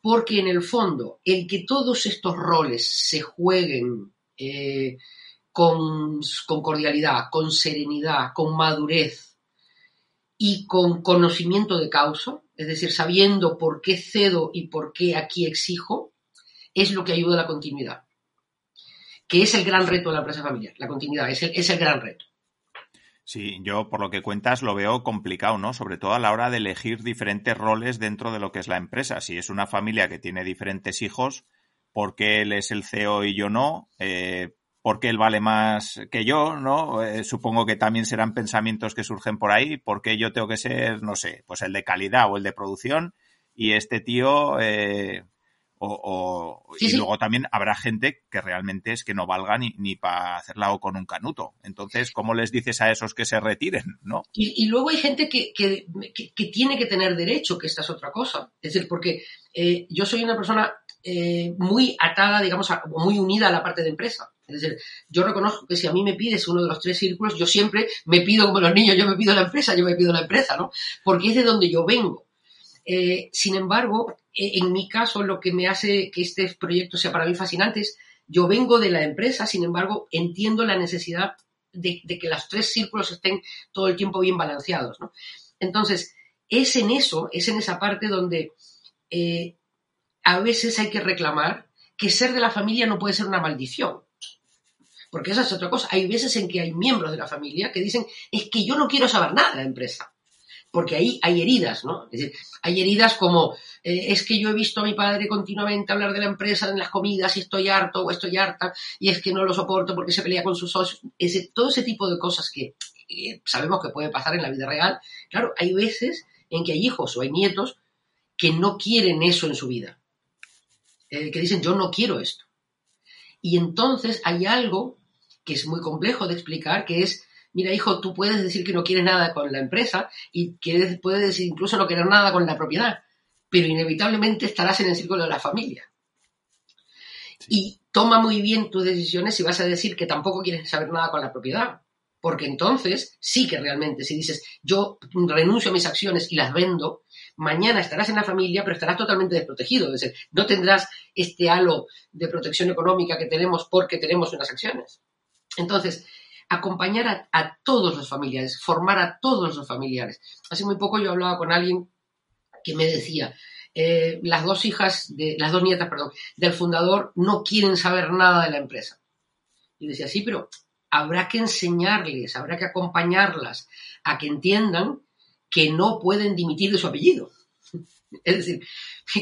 S2: Porque en el fondo el que todos estos roles se jueguen eh, con, cordialidad, con serenidad, con madurez y con conocimiento de causa, es decir, sabiendo por qué cedo y por qué aquí exijo, es lo que ayuda a la continuidad, que es el gran reto de la empresa familiar, la continuidad, es el gran reto.
S1: Sí, yo por lo que cuentas lo veo complicado, ¿no? Sobre todo a la hora de elegir diferentes roles dentro de lo que es la empresa. Si es una familia que tiene diferentes hijos, ¿por qué él es el CEO y yo no? Eh, ¿Por qué él vale más que yo? ¿No? Eh, supongo que también serán pensamientos que surgen por ahí. ¿Por qué yo tengo que ser, no sé, pues el de calidad o el de producción? Y este tío, eh, o, y luego también habrá gente que realmente es que no valga ni, ni para hacerla o con un canuto. Entonces, ¿cómo les dices a esos que se retiren? ¿no?
S2: Y, luego hay gente que, que, que, tiene que tener derecho, que esta es otra cosa. Es decir, porque eh, yo soy una persona eh, muy atada, digamos, muy unida a la parte de empresa. Es decir, yo reconozco que si a mí me pides uno de los tres círculos, yo siempre me pido como los niños, yo me pido la empresa, yo me pido la empresa, ¿no? Porque es de donde yo vengo. Eh, sin embargo, eh, en mi caso, lo que me hace que este proyecto sea para mí fascinante es, yo vengo de la empresa, sin embargo, entiendo la necesidad de, que los tres círculos estén todo el tiempo bien balanceados. Entonces, es en eso, es en esa parte donde eh, a veces hay que reclamar que ser de la familia no puede ser una maldición. Porque esa es otra cosa. Hay veces en que hay miembros de la familia que dicen, es que yo no quiero saber nada de la empresa porque ahí hay heridas, ¿no? Es decir, hay heridas como, eh, es que yo he visto a mi padre continuamente hablar de la empresa en las comidas y estoy harto o estoy harta y es que no lo soporto porque se pelea con sus socios. todo ese tipo de cosas que eh, sabemos que puede pasar en la vida real. Claro, hay veces en que hay hijos o hay nietos que no quieren eso en su vida. Eh, que dicen, yo no quiero esto. Y entonces hay algo que es muy complejo de explicar, que es mira hijo, tú puedes decir que no quieres nada con la empresa y quieres, puedes decir incluso no querer nada con la propiedad, pero inevitablemente estarás en el círculo de la familia. Y toma muy bien tus decisiones si vas a decir que tampoco quieres saber nada con la propiedad, porque entonces sí que realmente si dices yo renuncio a mis acciones y las vendo, mañana estarás en la familia, pero estarás totalmente desprotegido. Es decir, no tendrás este halo de protección económica que tenemos porque tenemos unas acciones. Entonces, acompañar a, todos los familiares, formar a todos los familiares. Hace muy poco yo hablaba con alguien que me decía, eh, las dos hijas, de, las dos nietas, perdón, del fundador no quieren saber nada de la empresa. Y decía, sí, pero habrá que enseñarles, habrá que acompañarlas a que entiendan que no pueden dimitir de su apellido. Es decir,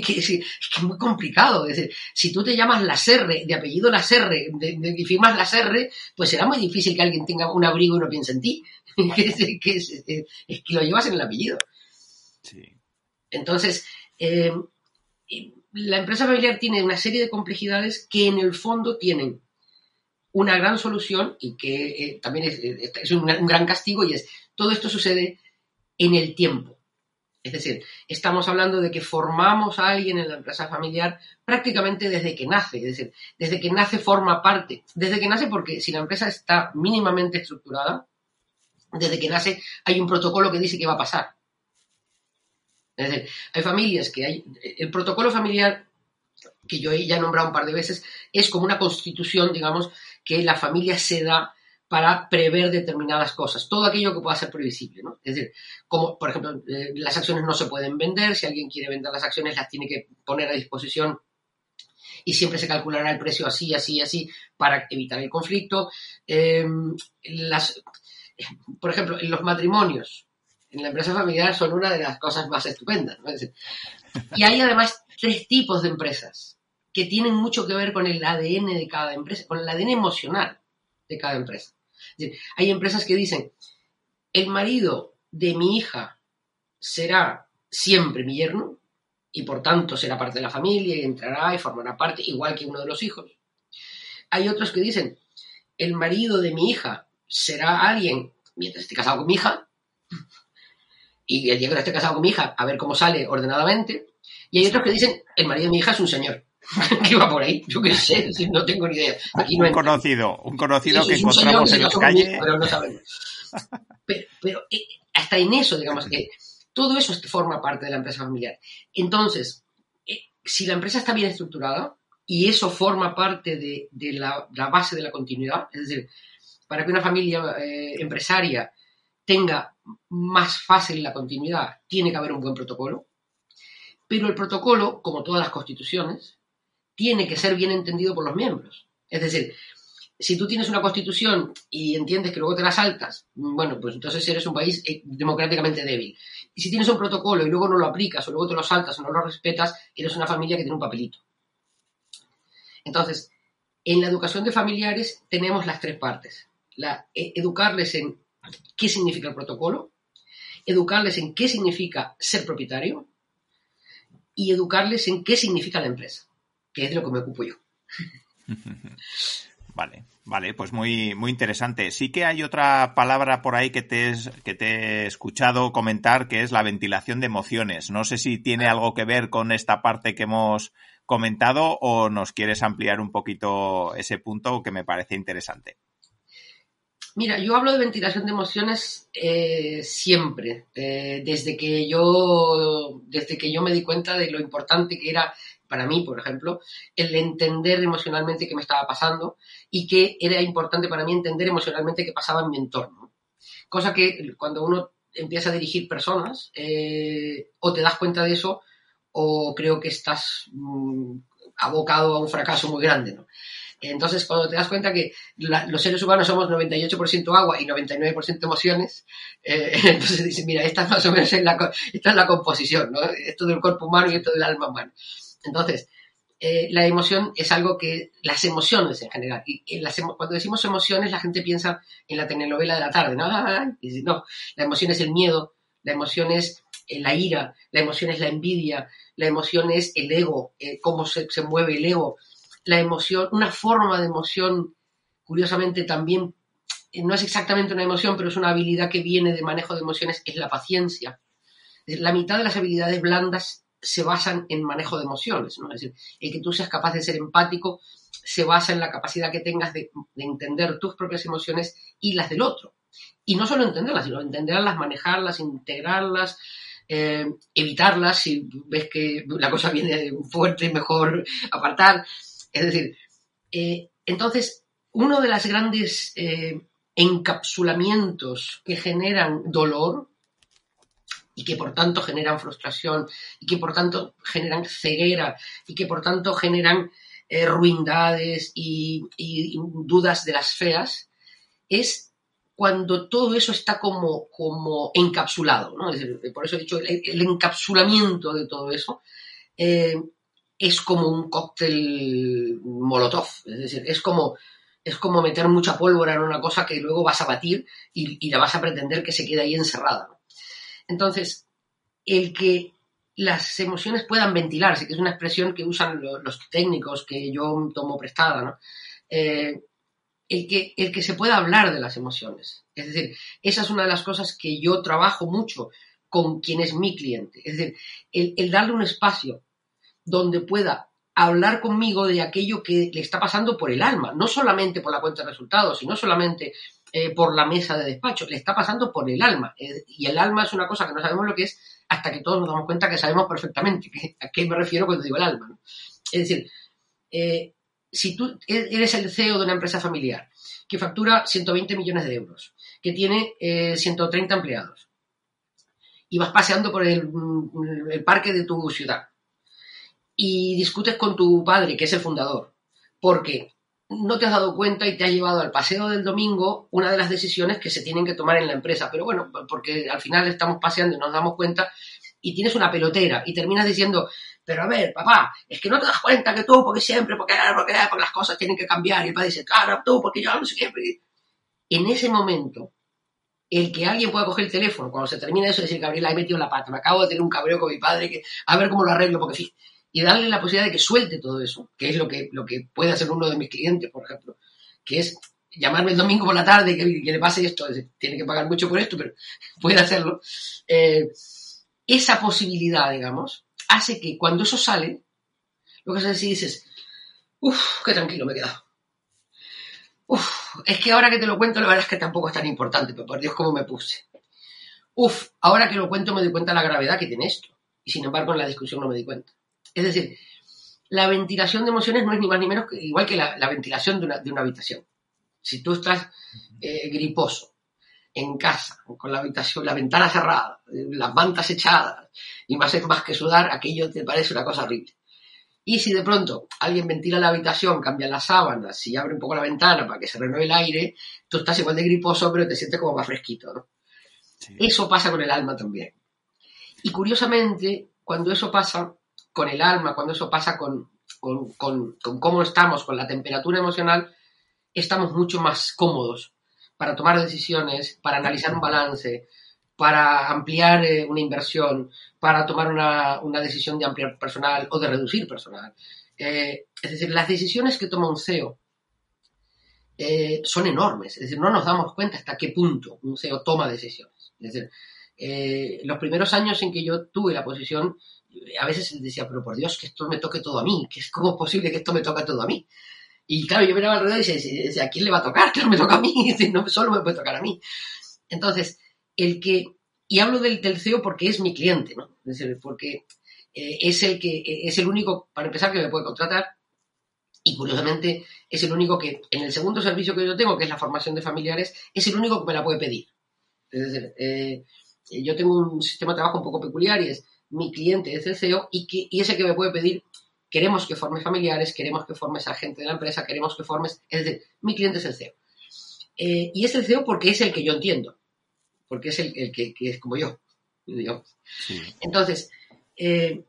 S2: que es, muy complicado. Es decir, si tú te llamas Laserre, de apellido Laserre, de, de, y firmas Laserre, pues será muy difícil que alguien tenga un abrigo y no piense en ti. que, es, que lo llevas en el apellido.
S1: Sí.
S2: Entonces, eh, la empresa familiar tiene una serie de complejidades que en el fondo tienen una gran solución y que eh, también es, un, gran castigo y es todo esto sucede en el tiempo. Es decir, estamos hablando de que formamos a alguien en la empresa familiar prácticamente desde que nace, es decir, desde que nace forma parte, desde que nace porque si la empresa está mínimamente estructurada, desde que nace hay un protocolo que dice qué va a pasar. Es decir, hay familias que hay. El protocolo familiar, que yo ya he nombrado un par de veces, es como una constitución, digamos, que la familia se da para prever determinadas cosas, todo aquello que pueda ser previsible, ¿no? Es decir, como, por ejemplo, eh, las acciones no se pueden vender, si alguien quiere vender las acciones las tiene que poner a disposición y siempre se calculará el precio así, así, así, para evitar el conflicto. Las, por ejemplo, en los matrimonios, en la empresa familiar son una de las cosas más estupendas. y hay además tres tipos de empresas que tienen mucho que ver con el ADN de cada empresa, con el ADN emocional de cada empresa. Hay empresas que dicen, el marido de mi hija será siempre mi yerno y por tanto será parte de la familia y entrará y formará parte igual que uno de los hijos. Hay otros que dicen, el marido de mi hija será alguien, mientras esté casado con mi hija, y el día que no esté casado con mi hija, a ver cómo sale ordenadamente. Y hay otros que dicen, el marido de mi hija es un señor. que va por ahí, yo qué sé, no tengo ni idea.
S1: un conocido, un conocido que encontramos en la calle.
S2: Pero no sabemos. Pero, eh, hasta en eso, digamos, que todo eso forma parte de la empresa familiar. Entonces, eh, si la empresa está bien estructurada y eso forma parte de, la, base de la continuidad, es decir, para que una familia eh, empresaria tenga más fácil la continuidad, tiene que haber un buen protocolo. Pero el protocolo, como todas las constituciones, tiene que ser bien entendido por los miembros. Es decir, si tú tienes una constitución y entiendes que luego te la saltas, bueno, pues entonces eres un país eh, democráticamente débil. Y si tienes un protocolo y luego no lo aplicas o luego te lo saltas o no lo respetas, eres una familia que tiene un papelito. Entonces, en la educación de familiares tenemos las tres partes. Eh, educarles en qué significa el protocolo, educarles en qué significa ser propietario y educarles en qué significa la empresa, que es de lo que me ocupo yo.
S1: Vale, vale, pues muy, muy interesante. Sí que hay otra palabra por ahí que te, que te he escuchado comentar, que es la ventilación de emociones. No sé si tiene algo que ver con esta parte que hemos comentado o nos quieres ampliar un poquito ese punto que me parece interesante.
S2: Mira, yo hablo de ventilación de emociones eh, siempre, eh, desde, que yo, desde que yo me di cuenta de lo importante que era para mí, por ejemplo, el entender emocionalmente qué me estaba pasando y que era importante para mí entender emocionalmente qué pasaba en mi entorno. Cosa que cuando uno empieza a dirigir personas, eh, o te das cuenta de eso, o creo que estás mm, abocado a un fracaso muy grande. ¿no? Entonces, cuando te das cuenta que los seres humanos somos 98% agua y 99% emociones, eh, entonces dices, mira, esta más o menos es la, esta es la composición, ¿no? Esto del cuerpo humano y esto del alma humana. Entonces, eh, la emoción es algo que, las emociones en general, y, cuando decimos emociones la gente piensa en la telenovela de la tarde, ¿no? No, la emoción es el miedo, la emoción es eh, la ira, la emoción es la envidia, la emoción es el ego, cómo se, se mueve el ego, la emoción, una forma de emoción, curiosamente también, eh, no es exactamente una emoción, pero es una habilidad que viene de manejo de emociones, es la paciencia. La mitad de las habilidades blandas se basan en manejo de emociones, ¿no? Es decir, el que tú seas capaz de ser empático se basa en la capacidad que tengas de, entender tus propias emociones y las del otro. Y no solo entenderlas, sino entenderlas, manejarlas, integrarlas, eh, evitarlas, si ves que la cosa viene fuerte, mejor apartar. Es decir, eh, entonces, uno de los grandes eh, encapsulamientos que generan dolor y que por tanto generan frustración y que por tanto generan ceguera y que por tanto generan eh, ruindades y, dudas de las feas, es cuando todo eso está como, como encapsulado. por eso he dicho el, encapsulamiento de todo eso es como un cóctel molotov, es decir, es como, es como meter mucha pólvora en una cosa que luego vas a batir y, la vas a pretender que se quede ahí encerrada. Entonces, el que las emociones puedan ventilarse, que es una expresión que usan los, técnicos que yo tomo prestada, ¿no? Eh, el, que, el que se pueda hablar de las emociones. Es decir, esa es una de las cosas que yo trabajo mucho con quien es mi cliente. Es decir, el, darle un espacio donde pueda hablar conmigo de aquello que le está pasando por el alma, no solamente por la cuenta de resultados, sino solamente eh, por la mesa de despacho, le está pasando por el alma. Eh, y el alma es una cosa que no sabemos lo que es hasta que todos nos damos cuenta que sabemos perfectamente a qué me refiero cuando digo el alma. Es decir, eh, si tú e-, eres el CEO de una empresa familiar que factura 120 millones de euros, que tiene 130 empleados, y vas paseando por mm, el, parque de tu ciudad y discutes con tu padre, que es el fundador, porque no te has dado cuenta y te has llevado al paseo del domingo una de las decisiones que se tienen que tomar en la empresa. Pero bueno, porque al final estamos paseando y nos damos cuenta y tienes una pelotera y terminas diciendo, pero a ver, papá, es que no te das cuenta que tú, porque siempre, porque, porque, porque las cosas tienen que cambiar. Y el padre dice, claro, tú, porque yo no sé qué. En ese momento, el que alguien pueda coger el teléfono cuando se termina eso y decir, Gabriela, he metido la pata, me acabo de tener un cabreo con mi padre, que a ver cómo lo arreglo, porque sí, y darle la posibilidad de que suelte todo eso, que es lo que, lo que puede hacer uno de mis clientes, por ejemplo, que es llamarme el domingo por la tarde y que, le pase esto, tiene que pagar mucho por esto, pero puede hacerlo. Eh, esa posibilidad, digamos, hace que cuando eso sale, lo que haces es dices, uff, qué tranquilo me he quedado. Uf, es que ahora que te lo cuento, la verdad es que tampoco es tan importante, pero por Dios, cómo me puse. Uf, ahora que lo cuento me doy cuenta de la gravedad que tiene esto. Y sin embargo, en la discusión no me di cuenta. Es decir, la ventilación de emociones no es ni más ni menos que igual que la, ventilación de una, habitación. Si tú estás eh, griposo en casa, con la habitación, la ventana cerrada, las mantas echadas, y más es más que sudar, aquello te parece una cosa horrible. Y si de pronto alguien ventila la habitación, cambia las sábanas y abre un poco la ventana para que se renueve el aire, tú estás igual de griposo, pero te sientes como más fresquito. Eso pasa con el alma también. Y curiosamente, cuando eso pasa con el alma, cuando eso pasa con, con cómo estamos, con la temperatura emocional, estamos mucho más cómodos para tomar decisiones, para analizar un balance, para ampliar eh, una inversión, para tomar una, decisión de ampliar personal o de reducir personal. Eh, es decir, las decisiones que toma un CEO eh, son enormes. Es decir, no nos damos cuenta hasta qué punto un CEO toma decisiones. Es decir, los primeros años en que yo tuve la posición, a veces decía, pero por Dios, que esto me toque todo a mí, que es como posible que esto me toque todo a mí. Y claro, yo miraba alrededor y decía, ¿a quién le va a tocar? Claro, me toca a mí, no solo me puede tocar a mí. Entonces, el que, y hablo del, del CEO porque es mi cliente, ¿no? Es decir, porque eh, es el que, es el único, para empezar, que me puede contratar y curiosamente es el único que, en el segundo servicio que yo tengo, que es la formación de familiares, es el único que me la puede pedir. Es decir, eh, yo tengo un sistema de trabajo un poco peculiar y es mi cliente es el CEO y, que, y es el que me puede pedir, queremos que formes familiares, queremos que formes a gente de la empresa, queremos que formes, es decir, mi cliente es el CEO. Eh, y es el CEO porque es el que yo entiendo porque es el, que, es como yo. Entonces, eh,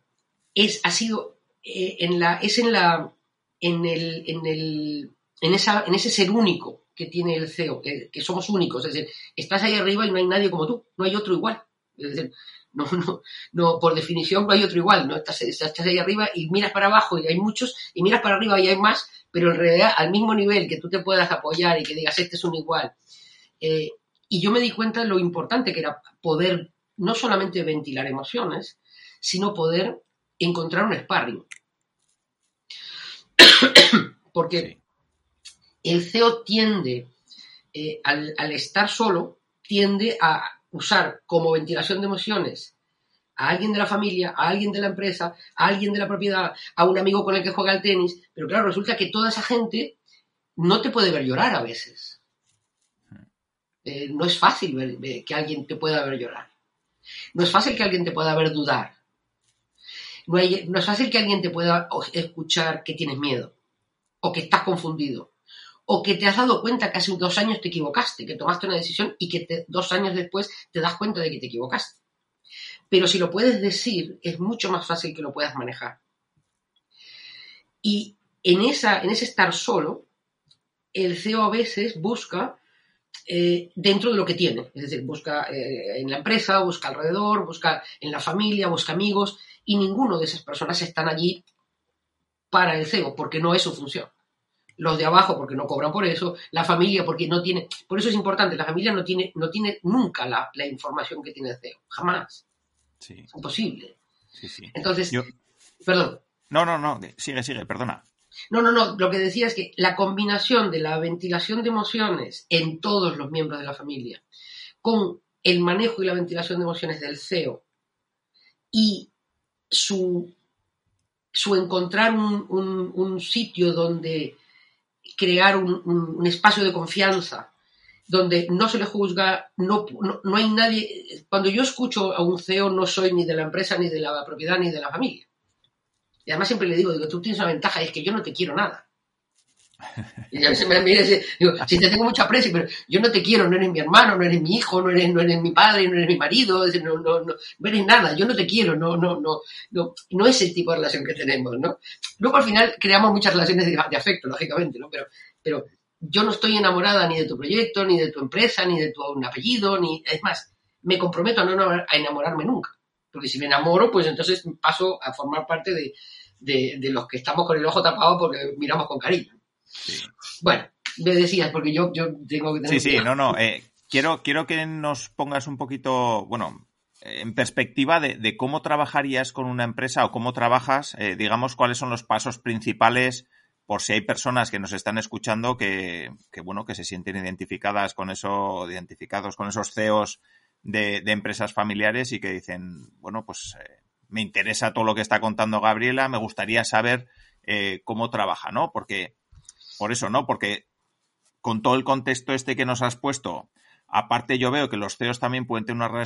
S2: es, ha sido, eh, en la, es en la, en el, en el, en esa, en ese ser único que tiene el CEO, que, somos únicos, es decir, estás ahí arriba y no hay nadie como tú, no hay otro igual. Es decir, no, no, no, por definición no hay otro igual, ¿no? Estás, estás ahí arriba y miras para abajo y hay muchos, y miras para arriba y hay más, pero en realidad al mismo nivel que tú te puedas apoyar y que digas, este es un igual, eh, y yo me di cuenta de lo importante que era poder no solamente ventilar emociones, sino poder encontrar un sparring. Porque el CEO tiende, eh, al, estar solo, tiende a usar como ventilación de emociones a alguien de la familia, a alguien de la empresa, a alguien de la propiedad, a un amigo con el que juega al tenis, pero claro, resulta que toda esa gente no te puede ver llorar a veces. Eh, no es fácil ver, que alguien te pueda ver llorar. No es fácil que alguien te pueda ver dudar. No, es fácil que alguien te pueda escuchar que tienes miedo o que estás confundido o que te has dado cuenta que hace dos años te equivocaste, que tomaste una decisión y que dos años después te das cuenta de que te equivocaste. Pero si lo puedes decir, es mucho más fácil que lo puedas manejar. Y en, esa, en ese estar solo, el CEO a veces busca eh, dentro de lo que tiene. Es decir, busca eh, en la empresa, busca alrededor, busca en la familia, busca amigos y ninguno de esas personas están allí para el CEO, porque no es su función. Los de abajo porque no cobran por eso, la familia porque no tiene, por eso es importante, la familia no tiene, no tiene nunca la, información que tiene el CEO, jamás. Es imposible. Entonces, perdón.
S1: No, no, no, sigue, sigue, perdona.
S2: No, no, no, lo que decía es que la combinación de la ventilación de emociones en todos los miembros de la familia con el manejo y la ventilación de emociones del CEO y su, su encontrar un, sitio donde crear un, espacio de confianza, donde no se le juzga, no, no, hay nadie. Cuando yo escucho a un CEO, no soy ni de la empresa, ni de la propiedad, ni de la familia. Y además siempre le digo, digo, tú tienes una ventaja, es que yo no te quiero nada. Y a veces me mira y digo, si te tengo mucho aprecio, pero yo no te quiero, no eres mi hermano, no eres mi hijo, no eres, no eres mi padre, no eres mi marido, no, no, no, eres nada, yo no te quiero, no, no, no, no, no es el tipo de relación que tenemos, ¿no? Luego al final creamos muchas relaciones de, afecto, lógicamente, ¿no? Pero, pero yo no estoy enamorada ni de tu proyecto, ni de tu empresa, ni de tu apellido, ni, es más, me comprometo a no a enamorarme nunca. Porque si me enamoro, pues entonces paso a formar parte de, de, de los que estamos con el ojo tapado porque miramos con cariño. Bueno, me decías, porque yo, yo tengo que
S1: tener. Sí, sí, no, no. Eh, quiero, quiero que nos pongas un poquito, bueno, en perspectiva de, cómo trabajarías con una empresa o cómo trabajas, eh, digamos, cuáles son los pasos principales por si hay personas que nos están escuchando que, bueno, que se sienten identificadas con eso, identificados con esos CEOs de, empresas familiares y que dicen, bueno, pues eh, me interesa todo lo que está contando Gabriela, me gustaría saber cómo trabaja, ¿no? Porque por eso, ¿no? Porque con todo el contexto este que nos has puesto, aparte yo veo que los CEOs también pueden tener una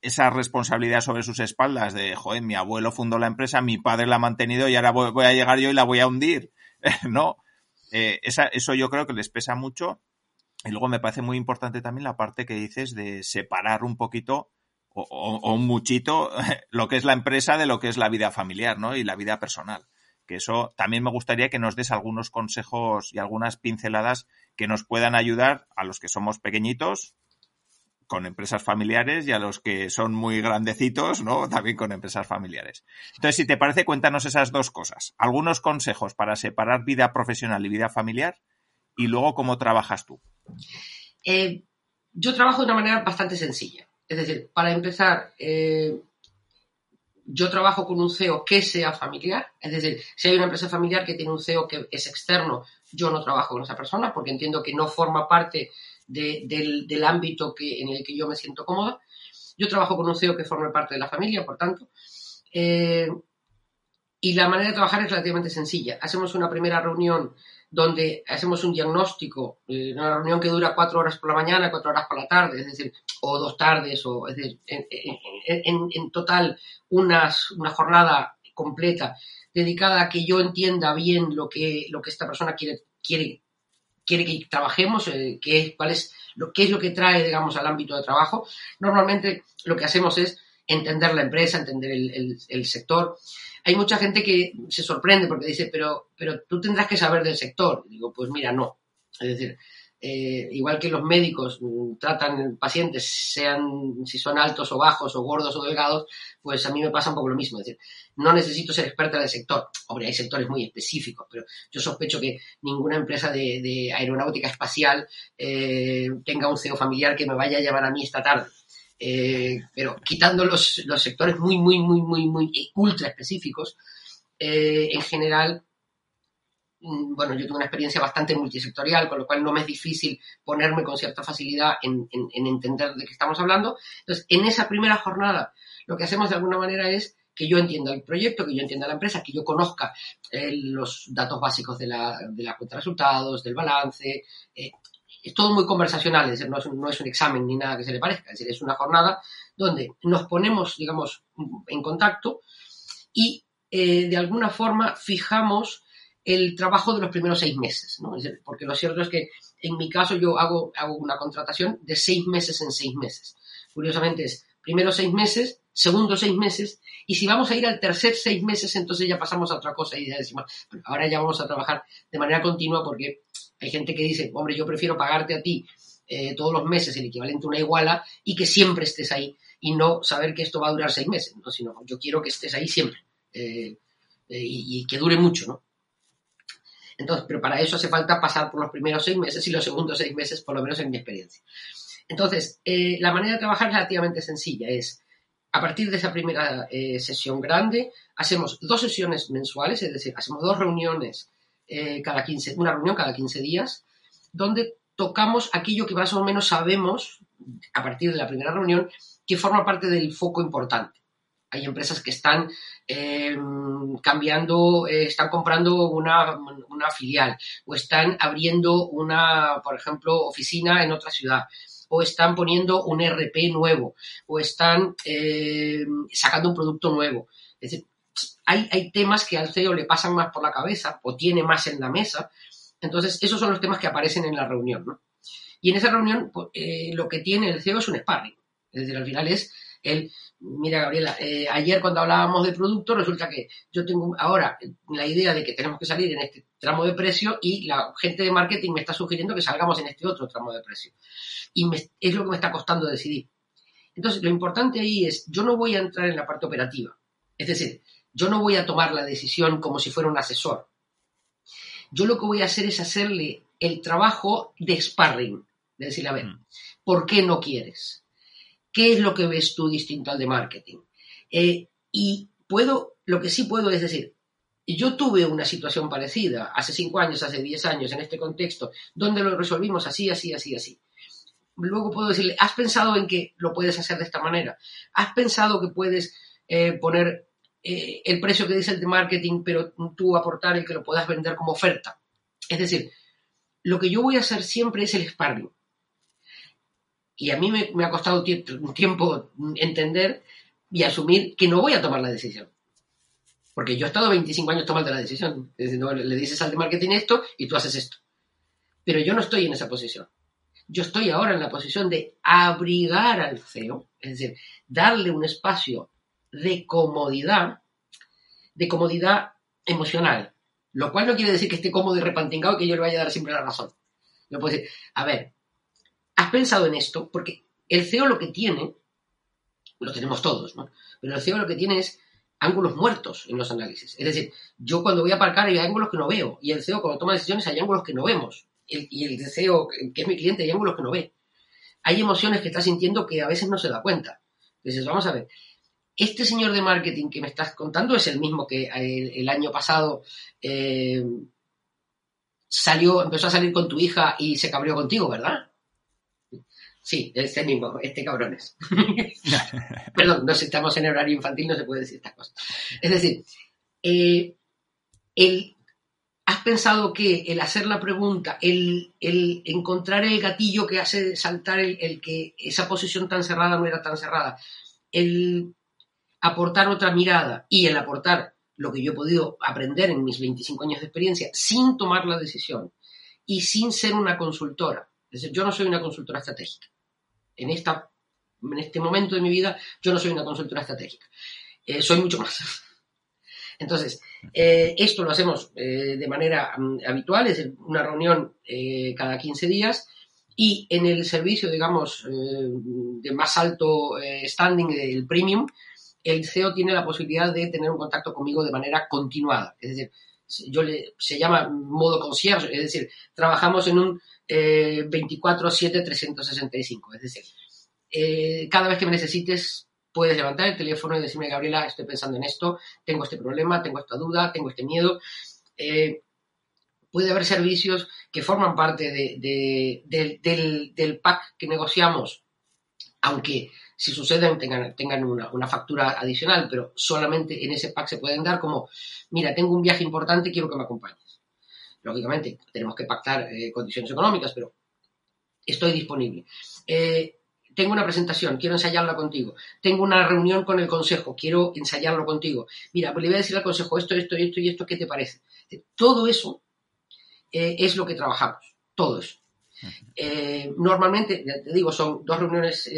S1: esa responsabilidad sobre sus espaldas de, joder, mi abuelo fundó la empresa, mi padre la ha mantenido y ahora voy, a llegar yo y la voy a hundir, ¿no? Eh, eso yo creo que les pesa mucho. Y luego me parece muy importante también la parte que dices de separar un poquito o un muchito lo que es la empresa de lo que es la vida familiar, ¿no? Y la vida personal que eso también me gustaría que nos des algunos consejos y algunas pinceladas que nos puedan ayudar a los que somos pequeñitos con empresas familiares y a los que son muy grandecitos, ¿no? También con empresas familiares. Entonces, si te parece, cuéntanos esas dos cosas. Algunos consejos para separar vida profesional y vida familiar y luego cómo trabajas tú.
S2: Eh, yo trabajo de una manera bastante sencilla. Es decir, para empezar, eh, yo trabajo con un CEO que sea familiar, es decir, si hay una empresa familiar que tiene un CEO que es externo, yo no trabajo con esa persona porque entiendo que no forma parte del, ámbito que, en el que yo me siento cómoda. Yo trabajo con un CEO que forma parte de la familia, por tanto. Eh, y la manera de trabajar es relativamente sencilla. Hacemos una primera reunión donde hacemos un diagnóstico, eh, una reunión que dura cuatro horas por la mañana, cuatro horas por la tarde, es decir, o dos tardes, o es decir, en, total unas, una jornada completa dedicada a que yo entienda bien lo que, lo que esta persona quiere, quiere, quiere que trabajemos, eh, qué, cuál lo, qué es lo que trae, digamos, al ámbito de trabajo. Normalmente lo que hacemos es entender la empresa, entender el, el sector, hay mucha gente que se sorprende porque dice, pero, pero tú tendrás que saber del sector. digo, pues mira, no. Es decir, eh, igual que los médicos mm, tratan pacientes, sean si son altos o bajos o gordos o delgados, pues a mí me pasa un poco lo mismo. Es decir, no necesito ser experta del sector. Hombre, hay sectores muy específicos, pero yo sospecho que ninguna empresa de, aeronáutica espacial eh, tenga un CEO familiar que me vaya a llamar a mí esta tarde. Eh, pero quitando los, los, sectores muy, muy, muy, muy, muy ultra específicos, eh, en general, mm, bueno, yo tengo una experiencia bastante multisectorial, con lo cual no me es difícil ponerme con cierta facilidad en, en, entender de qué estamos hablando. Entonces, en esa primera jornada, lo que hacemos de alguna manera es que yo entienda el proyecto, que yo entienda la empresa, que yo conozca eh, los datos básicos de la, de la cuenta de resultados, del balance, es todo muy conversacional, es decir, no es, un, examen ni nada que se le parezca, es decir, es una jornada donde nos ponemos, digamos, en contacto y eh, de alguna forma fijamos el trabajo de los primeros seis meses, ¿no? porque lo cierto es que en mi caso yo hago, hago una contratación de seis meses en seis meses. Curiosamente es primero seis meses, segundo seis meses, y si vamos a ir al tercer seis meses, entonces ya pasamos a otra cosa y ya decimos, ahora ya vamos a trabajar de manera continua porque hay gente que dice, hombre, yo prefiero pagarte a ti eh, todos los meses el equivalente a una iguala y que siempre estés ahí y no saber que esto va a durar seis meses, ¿no? sino yo quiero que estés ahí siempre eh, y, y, que dure mucho, ¿no? Entonces, pero para eso hace falta pasar por los primeros seis meses y los segundos seis meses, por lo menos en mi experiencia. Entonces, eh, la manera de trabajar es relativamente sencilla. Es, a partir de esa primera eh, sesión grande, hacemos dos sesiones mensuales, es decir, hacemos dos reuniones eh, cada 15, una reunión cada 15 días, donde tocamos aquello que más o menos sabemos, a partir de la primera reunión, que forma parte del foco importante. Hay empresas que están eh, cambiando, eh, están comprando una, una, filial o están abriendo una, por ejemplo, oficina en otra ciudad o están poniendo un RP nuevo o están sacando un producto nuevo. Es decir, hay, temas que al CEO le pasan más por la cabeza o tiene más en la mesa. Entonces, esos son los temas que aparecen en la reunión. ¿no? Y en esa reunión, pues, lo que tiene el CEO es un sparring. Es decir, al final es el mira, Gabriela, eh, ayer cuando hablábamos de producto, resulta que yo tengo ahora la idea de que tenemos que salir en este tramo de precio y la gente de marketing me está sugiriendo que salgamos en este otro tramo de precio. Y es lo que me está costando decidir. Entonces, lo importante ahí es, yo no voy a entrar en la parte operativa. Es decir, yo no voy a tomar la decisión como si fuera un asesor. Yo lo que voy a hacer es hacerle el trabajo de sparring. De decirle, a ver, mm. ¿por qué no quieres? ¿Qué es lo que ves tú distinto al de marketing? Eh, y puedo, lo que sí puedo es decir, yo tuve una situación parecida hace cinco años, hace diez años, en este contexto, donde lo resolvimos así, así, así, así. Luego puedo decirle, ¿has pensado en que lo puedes hacer de esta manera? ¿Has pensado que puedes eh, poner eh, el precio que dice el de marketing, pero tú aportar el que lo puedas vender como oferta? Es decir, lo que yo voy a hacer siempre es el sparring. Y a mí me, ha costado un tiempo entender y asumir que no voy a tomar la decisión. Porque yo he estado 25 años tomando la decisión. Le dices al de marketing esto y tú haces esto. Pero yo no estoy en esa posición. Yo estoy ahora en la posición de abrigar al CEO, es decir, darle un espacio de comodidad, de comodidad emocional. Lo cual no quiere decir que esté cómodo y repantingado que yo le vaya a dar siempre la razón. No puedo decir, a ver, ¿Has pensado en esto? Porque el CEO lo que tiene, lo tenemos todos, ¿no? Pero el CEO lo que tiene es ángulos muertos en los análisis. Es decir, yo cuando voy a aparcar hay ángulos que no veo. Y el CEO cuando toma decisiones hay ángulos que no vemos. y el CEO, que es mi cliente, hay ángulos que no ve. Hay emociones que está sintiendo que a veces no se da cuenta. Entonces, vamos a ver. Este señor de marketing que me estás contando es el mismo que el, año pasado eh, salió, empezó a salir con tu hija y se cabrió contigo, ¿verdad? Sí, este mismo, este cabrón es. Perdón, no estamos en horario infantil, no se puede decir estas cosas. Es decir, eh, ¿has pensado que el hacer la pregunta, el, encontrar el gatillo que hace saltar el, que esa posición tan cerrada no era tan cerrada, el aportar otra mirada y el aportar lo que yo he podido aprender en mis 25 años de experiencia sin tomar la decisión y sin ser una consultora? Es decir, yo no soy una consultora estratégica en, esta, en este momento de mi vida yo no soy una consultora estratégica, eh, soy mucho más. Entonces, eh, esto lo hacemos eh, de manera mm, habitual, es una reunión cada 15 días y en el servicio, digamos, de más alto standing, el premium, el CEO tiene la posibilidad de tener un contacto conmigo de manera continuada. Es decir, yo le, se llama modo concierge, es decir, trabajamos en un 24-7-365. Es decir, eh, cada vez que me necesites, puedes levantar el teléfono y decirme, Gabriela, estoy pensando en esto, tengo este problema, tengo esta duda, tengo este miedo. Eh, puede haber servicios que forman parte del, pack que negociamos, aunque si suceden tengan, tengan una, una, factura adicional, pero solamente en ese pack se pueden dar como, mira, tengo un viaje importante, quiero que me acompañes. Lógicamente, tenemos que pactar eh, condiciones económicas, pero estoy disponible. Eh, tengo una presentación, quiero ensayarla contigo. Tengo una reunión con el consejo, quiero ensayarlo contigo. Mira, pues le voy a decir al consejo esto, esto, esto y esto, ¿qué te parece? Todo eso eh, es lo que trabajamos, todo eso. Normalmente, ya te digo, son dos reuniones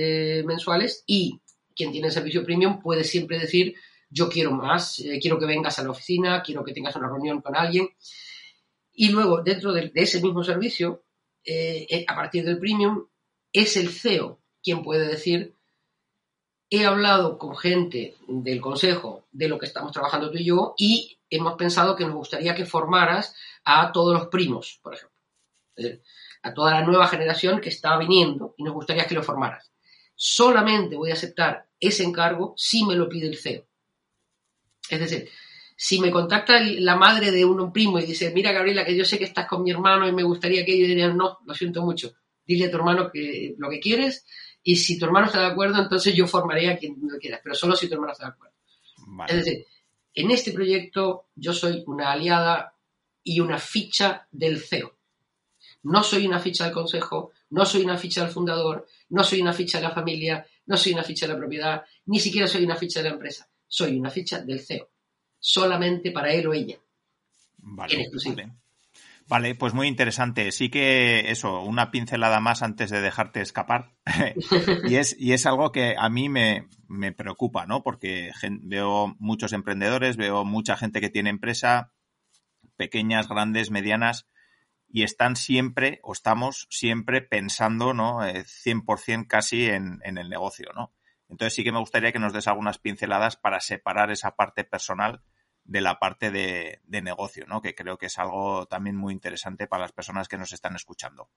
S2: mensuales y quien tiene el servicio premium puede siempre decir, yo quiero más, quiero que vengas a la oficina, quiero que tengas una reunión con alguien. Y luego, dentro de, ese mismo servicio, eh, eh, a partir del premium, es el CEO quien puede decir, he hablado con gente del consejo de lo que estamos trabajando tú y yo y hemos pensado que nos gustaría que formaras a todos los primos, por ejemplo. Es decir, a toda la nueva generación que está viniendo y nos gustaría que lo formaras. Solamente voy a aceptar ese encargo si me lo pide el CEO. Es decir, si me contacta la madre de un primo y dice, mira Gabriela, que yo sé que estás con mi hermano y me gustaría que yo diría, no, lo siento mucho, dile a tu hermano que lo que quieres y si tu hermano está de acuerdo, entonces yo formaré a quien lo quieras, pero solo si tu hermano está de acuerdo. Es decir, en este proyecto yo soy una aliada y una ficha del CEO. No soy una ficha del consejo, no soy una ficha del fundador, no soy una ficha de la familia, no soy una ficha de la propiedad, ni siquiera soy una ficha de la empresa. Soy una ficha del CEO. Solamente para él o ella.
S1: Vale, vale. pues muy interesante. Sí que eso, una pincelada más antes de dejarte escapar. y, es, y es algo que a mí me, me preocupa, ¿no? Porque veo muchos emprendedores, veo mucha gente que tiene empresa, pequeñas, grandes, medianas, y están siempre o estamos siempre pensando, ¿no? 100% eh, casi en, el negocio, ¿no? Entonces sí que me gustaría que nos des algunas pinceladas para separar esa parte personal de la parte de, negocio, ¿no? Que creo que es algo también muy interesante para las personas que nos están escuchando.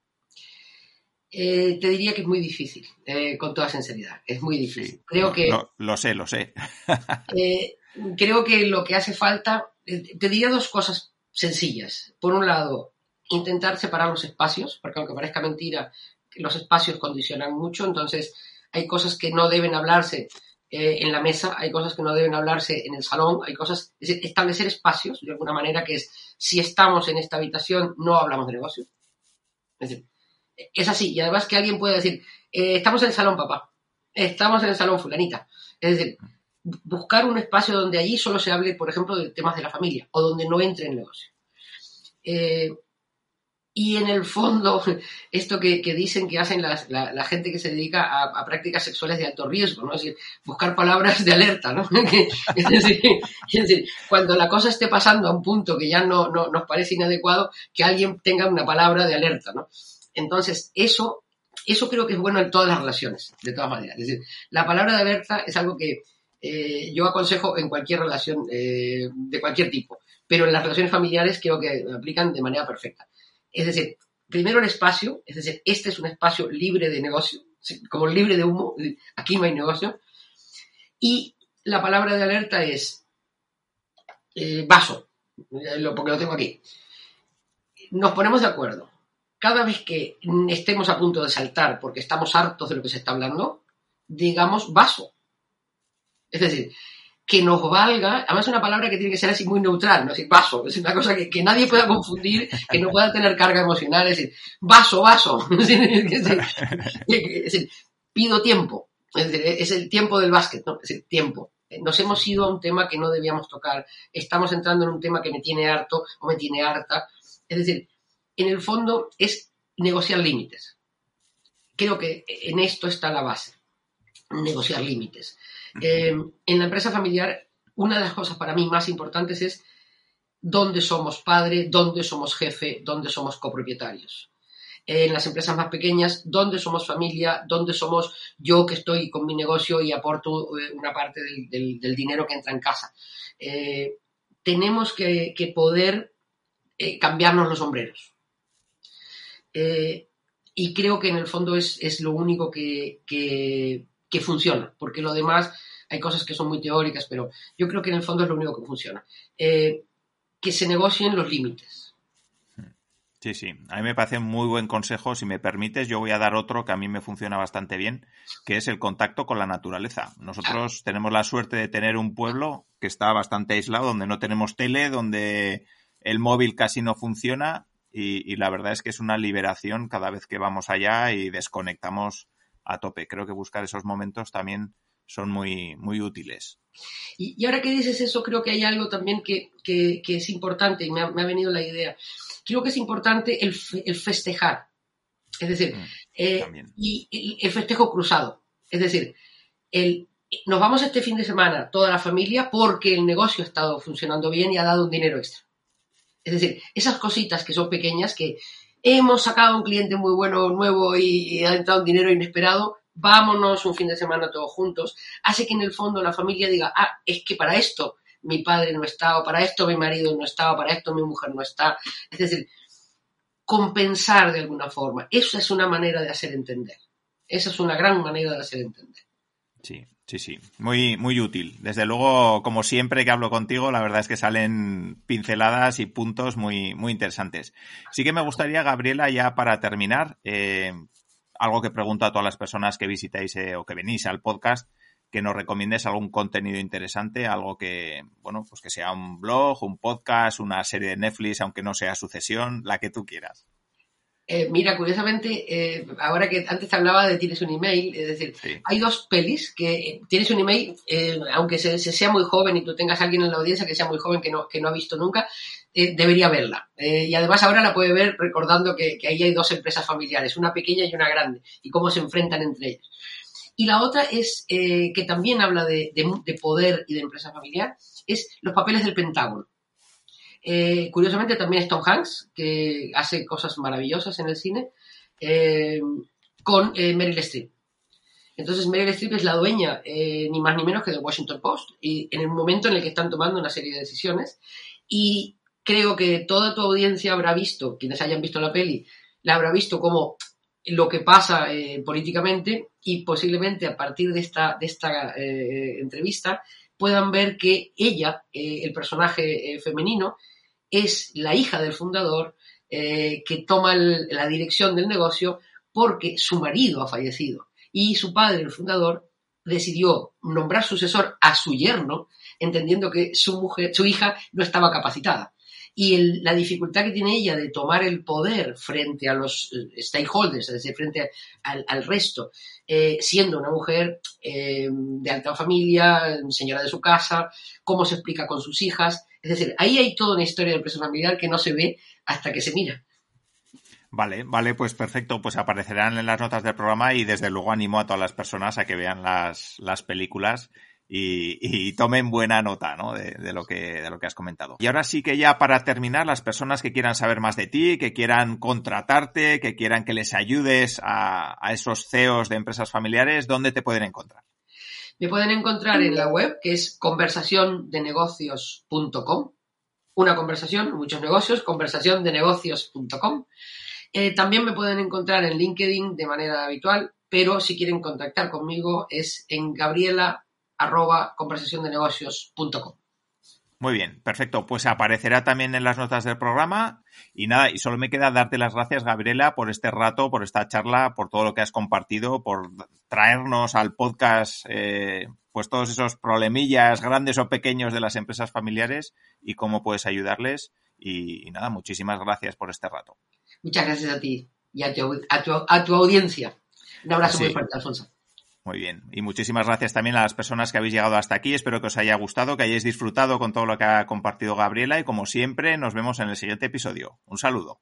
S2: Eh, te diría que es muy difícil, eh, con toda sinceridad. Es muy difícil. creo que.
S1: Lo, sé, lo sé.
S2: creo que lo que hace falta. te diría dos cosas sencillas. Por un lado, intentar separar los espacios, porque aunque parezca mentira, los espacios condicionan mucho, entonces hay cosas que no deben hablarse eh, en la mesa, hay cosas que no deben hablarse en el salón, hay cosas, es decir, establecer espacios de alguna manera que es, si estamos en esta habitación, no hablamos de negocio. Es decir, es así, y además que alguien puede decir, eh, estamos en el salón, papá, estamos en el salón, fulanita. Es decir, buscar un espacio donde allí solo se hable, por ejemplo, de temas de la familia o donde no entre el negocio. Eh, y en el fondo, esto que, dicen que hacen la, gente que se dedica a, prácticas sexuales de alto riesgo, ¿no? Es decir, buscar palabras de alerta, ¿no? es, decir, cuando la cosa esté pasando a un punto que ya no, nos parece inadecuado, que alguien tenga una palabra de alerta, ¿no? Entonces, eso, eso creo que es bueno en todas las relaciones, de todas maneras. Es decir, la palabra de alerta es algo que eh, yo aconsejo en cualquier relación eh, de cualquier tipo, pero en las relaciones familiares creo que aplican de manera perfecta. Es decir, primero el espacio, es decir, este es un espacio libre de negocio, como libre de humo, aquí no hay negocio. Y la palabra de alerta es eh, vaso, porque lo tengo aquí. Nos ponemos de acuerdo. Cada vez que estemos a punto de saltar porque estamos hartos de lo que se está hablando, digamos vaso. Es decir, que nos valga, además es una palabra que tiene que ser así muy neutral, no es decir, vaso, es una cosa que, nadie pueda confundir, que no pueda tener carga emocional, es decir, vaso, vaso, es decir, pido tiempo, es, decir, es el tiempo del básquet, ¿no? es el tiempo. Nos hemos ido a un tema que no debíamos tocar, estamos entrando en un tema que me tiene harto o me tiene harta, es decir, en el fondo es negociar límites. Creo que en esto está la base, negociar límites. Eh, en la empresa familiar, una de las cosas para mí más importantes es dónde somos padre, dónde somos jefe, dónde somos copropietarios. en las empresas más pequeñas, dónde somos familia, dónde somos yo que estoy con mi negocio y aporto eh, una parte del, dinero que entra en casa. Eh, tenemos que, poder cambiarnos los sombreros. y creo que en el fondo es, lo único que funciona, porque lo demás hay cosas que son muy teóricas, pero yo creo que en el fondo es lo único que funciona. Eh, que se negocien los límites.
S1: Sí, sí, a mí me parece un muy buen consejo. Si me permites, yo voy a dar otro que a mí me funciona bastante bien, que es el contacto con la naturaleza. Nosotros tenemos la suerte de tener un pueblo que está bastante aislado, donde no tenemos tele, donde el móvil casi no funciona y, y la verdad es que es una liberación cada vez que vamos allá y desconectamos a tope. Creo que buscar esos momentos también son muy, muy útiles.
S2: Y, ahora que dices eso, creo que hay algo también que, es importante y me ha, venido la idea. Creo que es importante el, festejar. Es decir, mm, eh, y el, festejo cruzado. Es decir, el, nos vamos este fin de semana, toda la familia, porque el negocio ha estado funcionando bien y ha dado un dinero extra. Es decir, esas cositas que son pequeñas que hemos sacado un cliente muy bueno, nuevo y, ha entrado un dinero inesperado, vámonos un fin de semana todos juntos, hace que en el fondo la familia diga, ah, es que para esto mi padre no está, o para esto mi marido no está, o para esto mi mujer no está. Es decir, compensar de alguna forma. Esa es una manera de hacer entender. Esa es una gran manera de hacer entender.
S1: Sí, Sí, sí, muy, muy útil. Desde luego, como siempre que hablo contigo, la verdad es que salen pinceladas y puntos muy, muy interesantes. Sí que me gustaría, Gabriela, ya para terminar, eh, algo que pregunto a todas las personas que visitáis eh, o que venís al podcast, que nos recomiendes algún contenido interesante, algo que, bueno, pues que sea un blog, un podcast, una serie de Netflix, aunque no sea sucesión, la que tú quieras.
S2: Eh, mira, curiosamente, eh, ahora que antes te hablaba de tienes un email, es decir, hay dos pelis que eh, tienes un email, aunque se, sea muy joven y tú tengas a alguien en la audiencia que sea muy joven que no, que no ha visto nunca, debería verla. y además ahora la puede ver recordando que, ahí hay dos empresas familiares, una pequeña y una grande, y cómo se enfrentan entre ellas. Y la otra es, que también habla de poder y de empresa familiar, es Los papeles del Pentágono. Eh, curiosamente también es Tom Hanks, que hace cosas maravillosas en el cine, eh, con eh, Meryl Streep. Entonces Meryl Streep es la dueña, ni más ni menos que del Washington Post, y en el momento en el que están tomando una serie de decisiones. Y creo que toda tu audiencia habrá visto, quienes hayan visto la peli, la habrá visto como lo que pasa políticamente y posiblemente a partir de esta, de esta entrevista puedan ver que ella, el personaje femenino, es la hija del fundador eh, que toma la dirección del negocio porque su marido ha fallecido y su padre, el fundador, decidió nombrar sucesor a su yerno, entendiendo que su mujer, su hija no estaba capacitada. Y la dificultad que tiene ella de tomar el poder frente a los eh, stakeholders, es decir, frente al, resto, eh, siendo una mujer de alta familia, señora de su casa, cómo se explica con sus hijas, es decir, ahí hay toda una historia de empresa familiar que no se ve hasta que se mira.
S1: Vale, vale, pues perfecto. Pues aparecerán en las notas del programa y desde luego animo a todas las personas a que vean las, las películas y, tomen buena nota ¿no? de, lo que, de lo que has comentado. Y ahora sí que ya para terminar, las personas que quieran saber más de ti, que quieran contratarte, que quieran que les ayudes a, a esos CEOs de empresas familiares, ¿dónde te pueden encontrar?
S2: Me pueden encontrar en la web, que es conversaciondenegocios.com. Una conversación, muchos negocios, conversaciondenegocios.com. Eh, también me pueden encontrar en LinkedIn de manera habitual, pero si quieren contactar conmigo es en gabriela
S1: muy bien, perfecto. Pues aparecerá también en las notas del programa. Y nada, y solo me queda darte las gracias, Gabriela, por este rato, por esta charla, por todo lo que has compartido, por traernos al podcast eh, pues todos esos problemillas grandes o pequeños de las empresas familiares y cómo puedes ayudarles. Y, nada, muchísimas gracias por este rato.
S2: Muchas gracias a ti y a tu, a tu, audiencia. Un abrazo muy fuerte, Alfonso.
S1: Muy bien. Y muchísimas gracias también a las personas que habéis llegado hasta aquí. Espero que os haya gustado, que hayáis disfrutado con todo lo que ha compartido Gabriela y como siempre nos vemos en el siguiente episodio. Un saludo.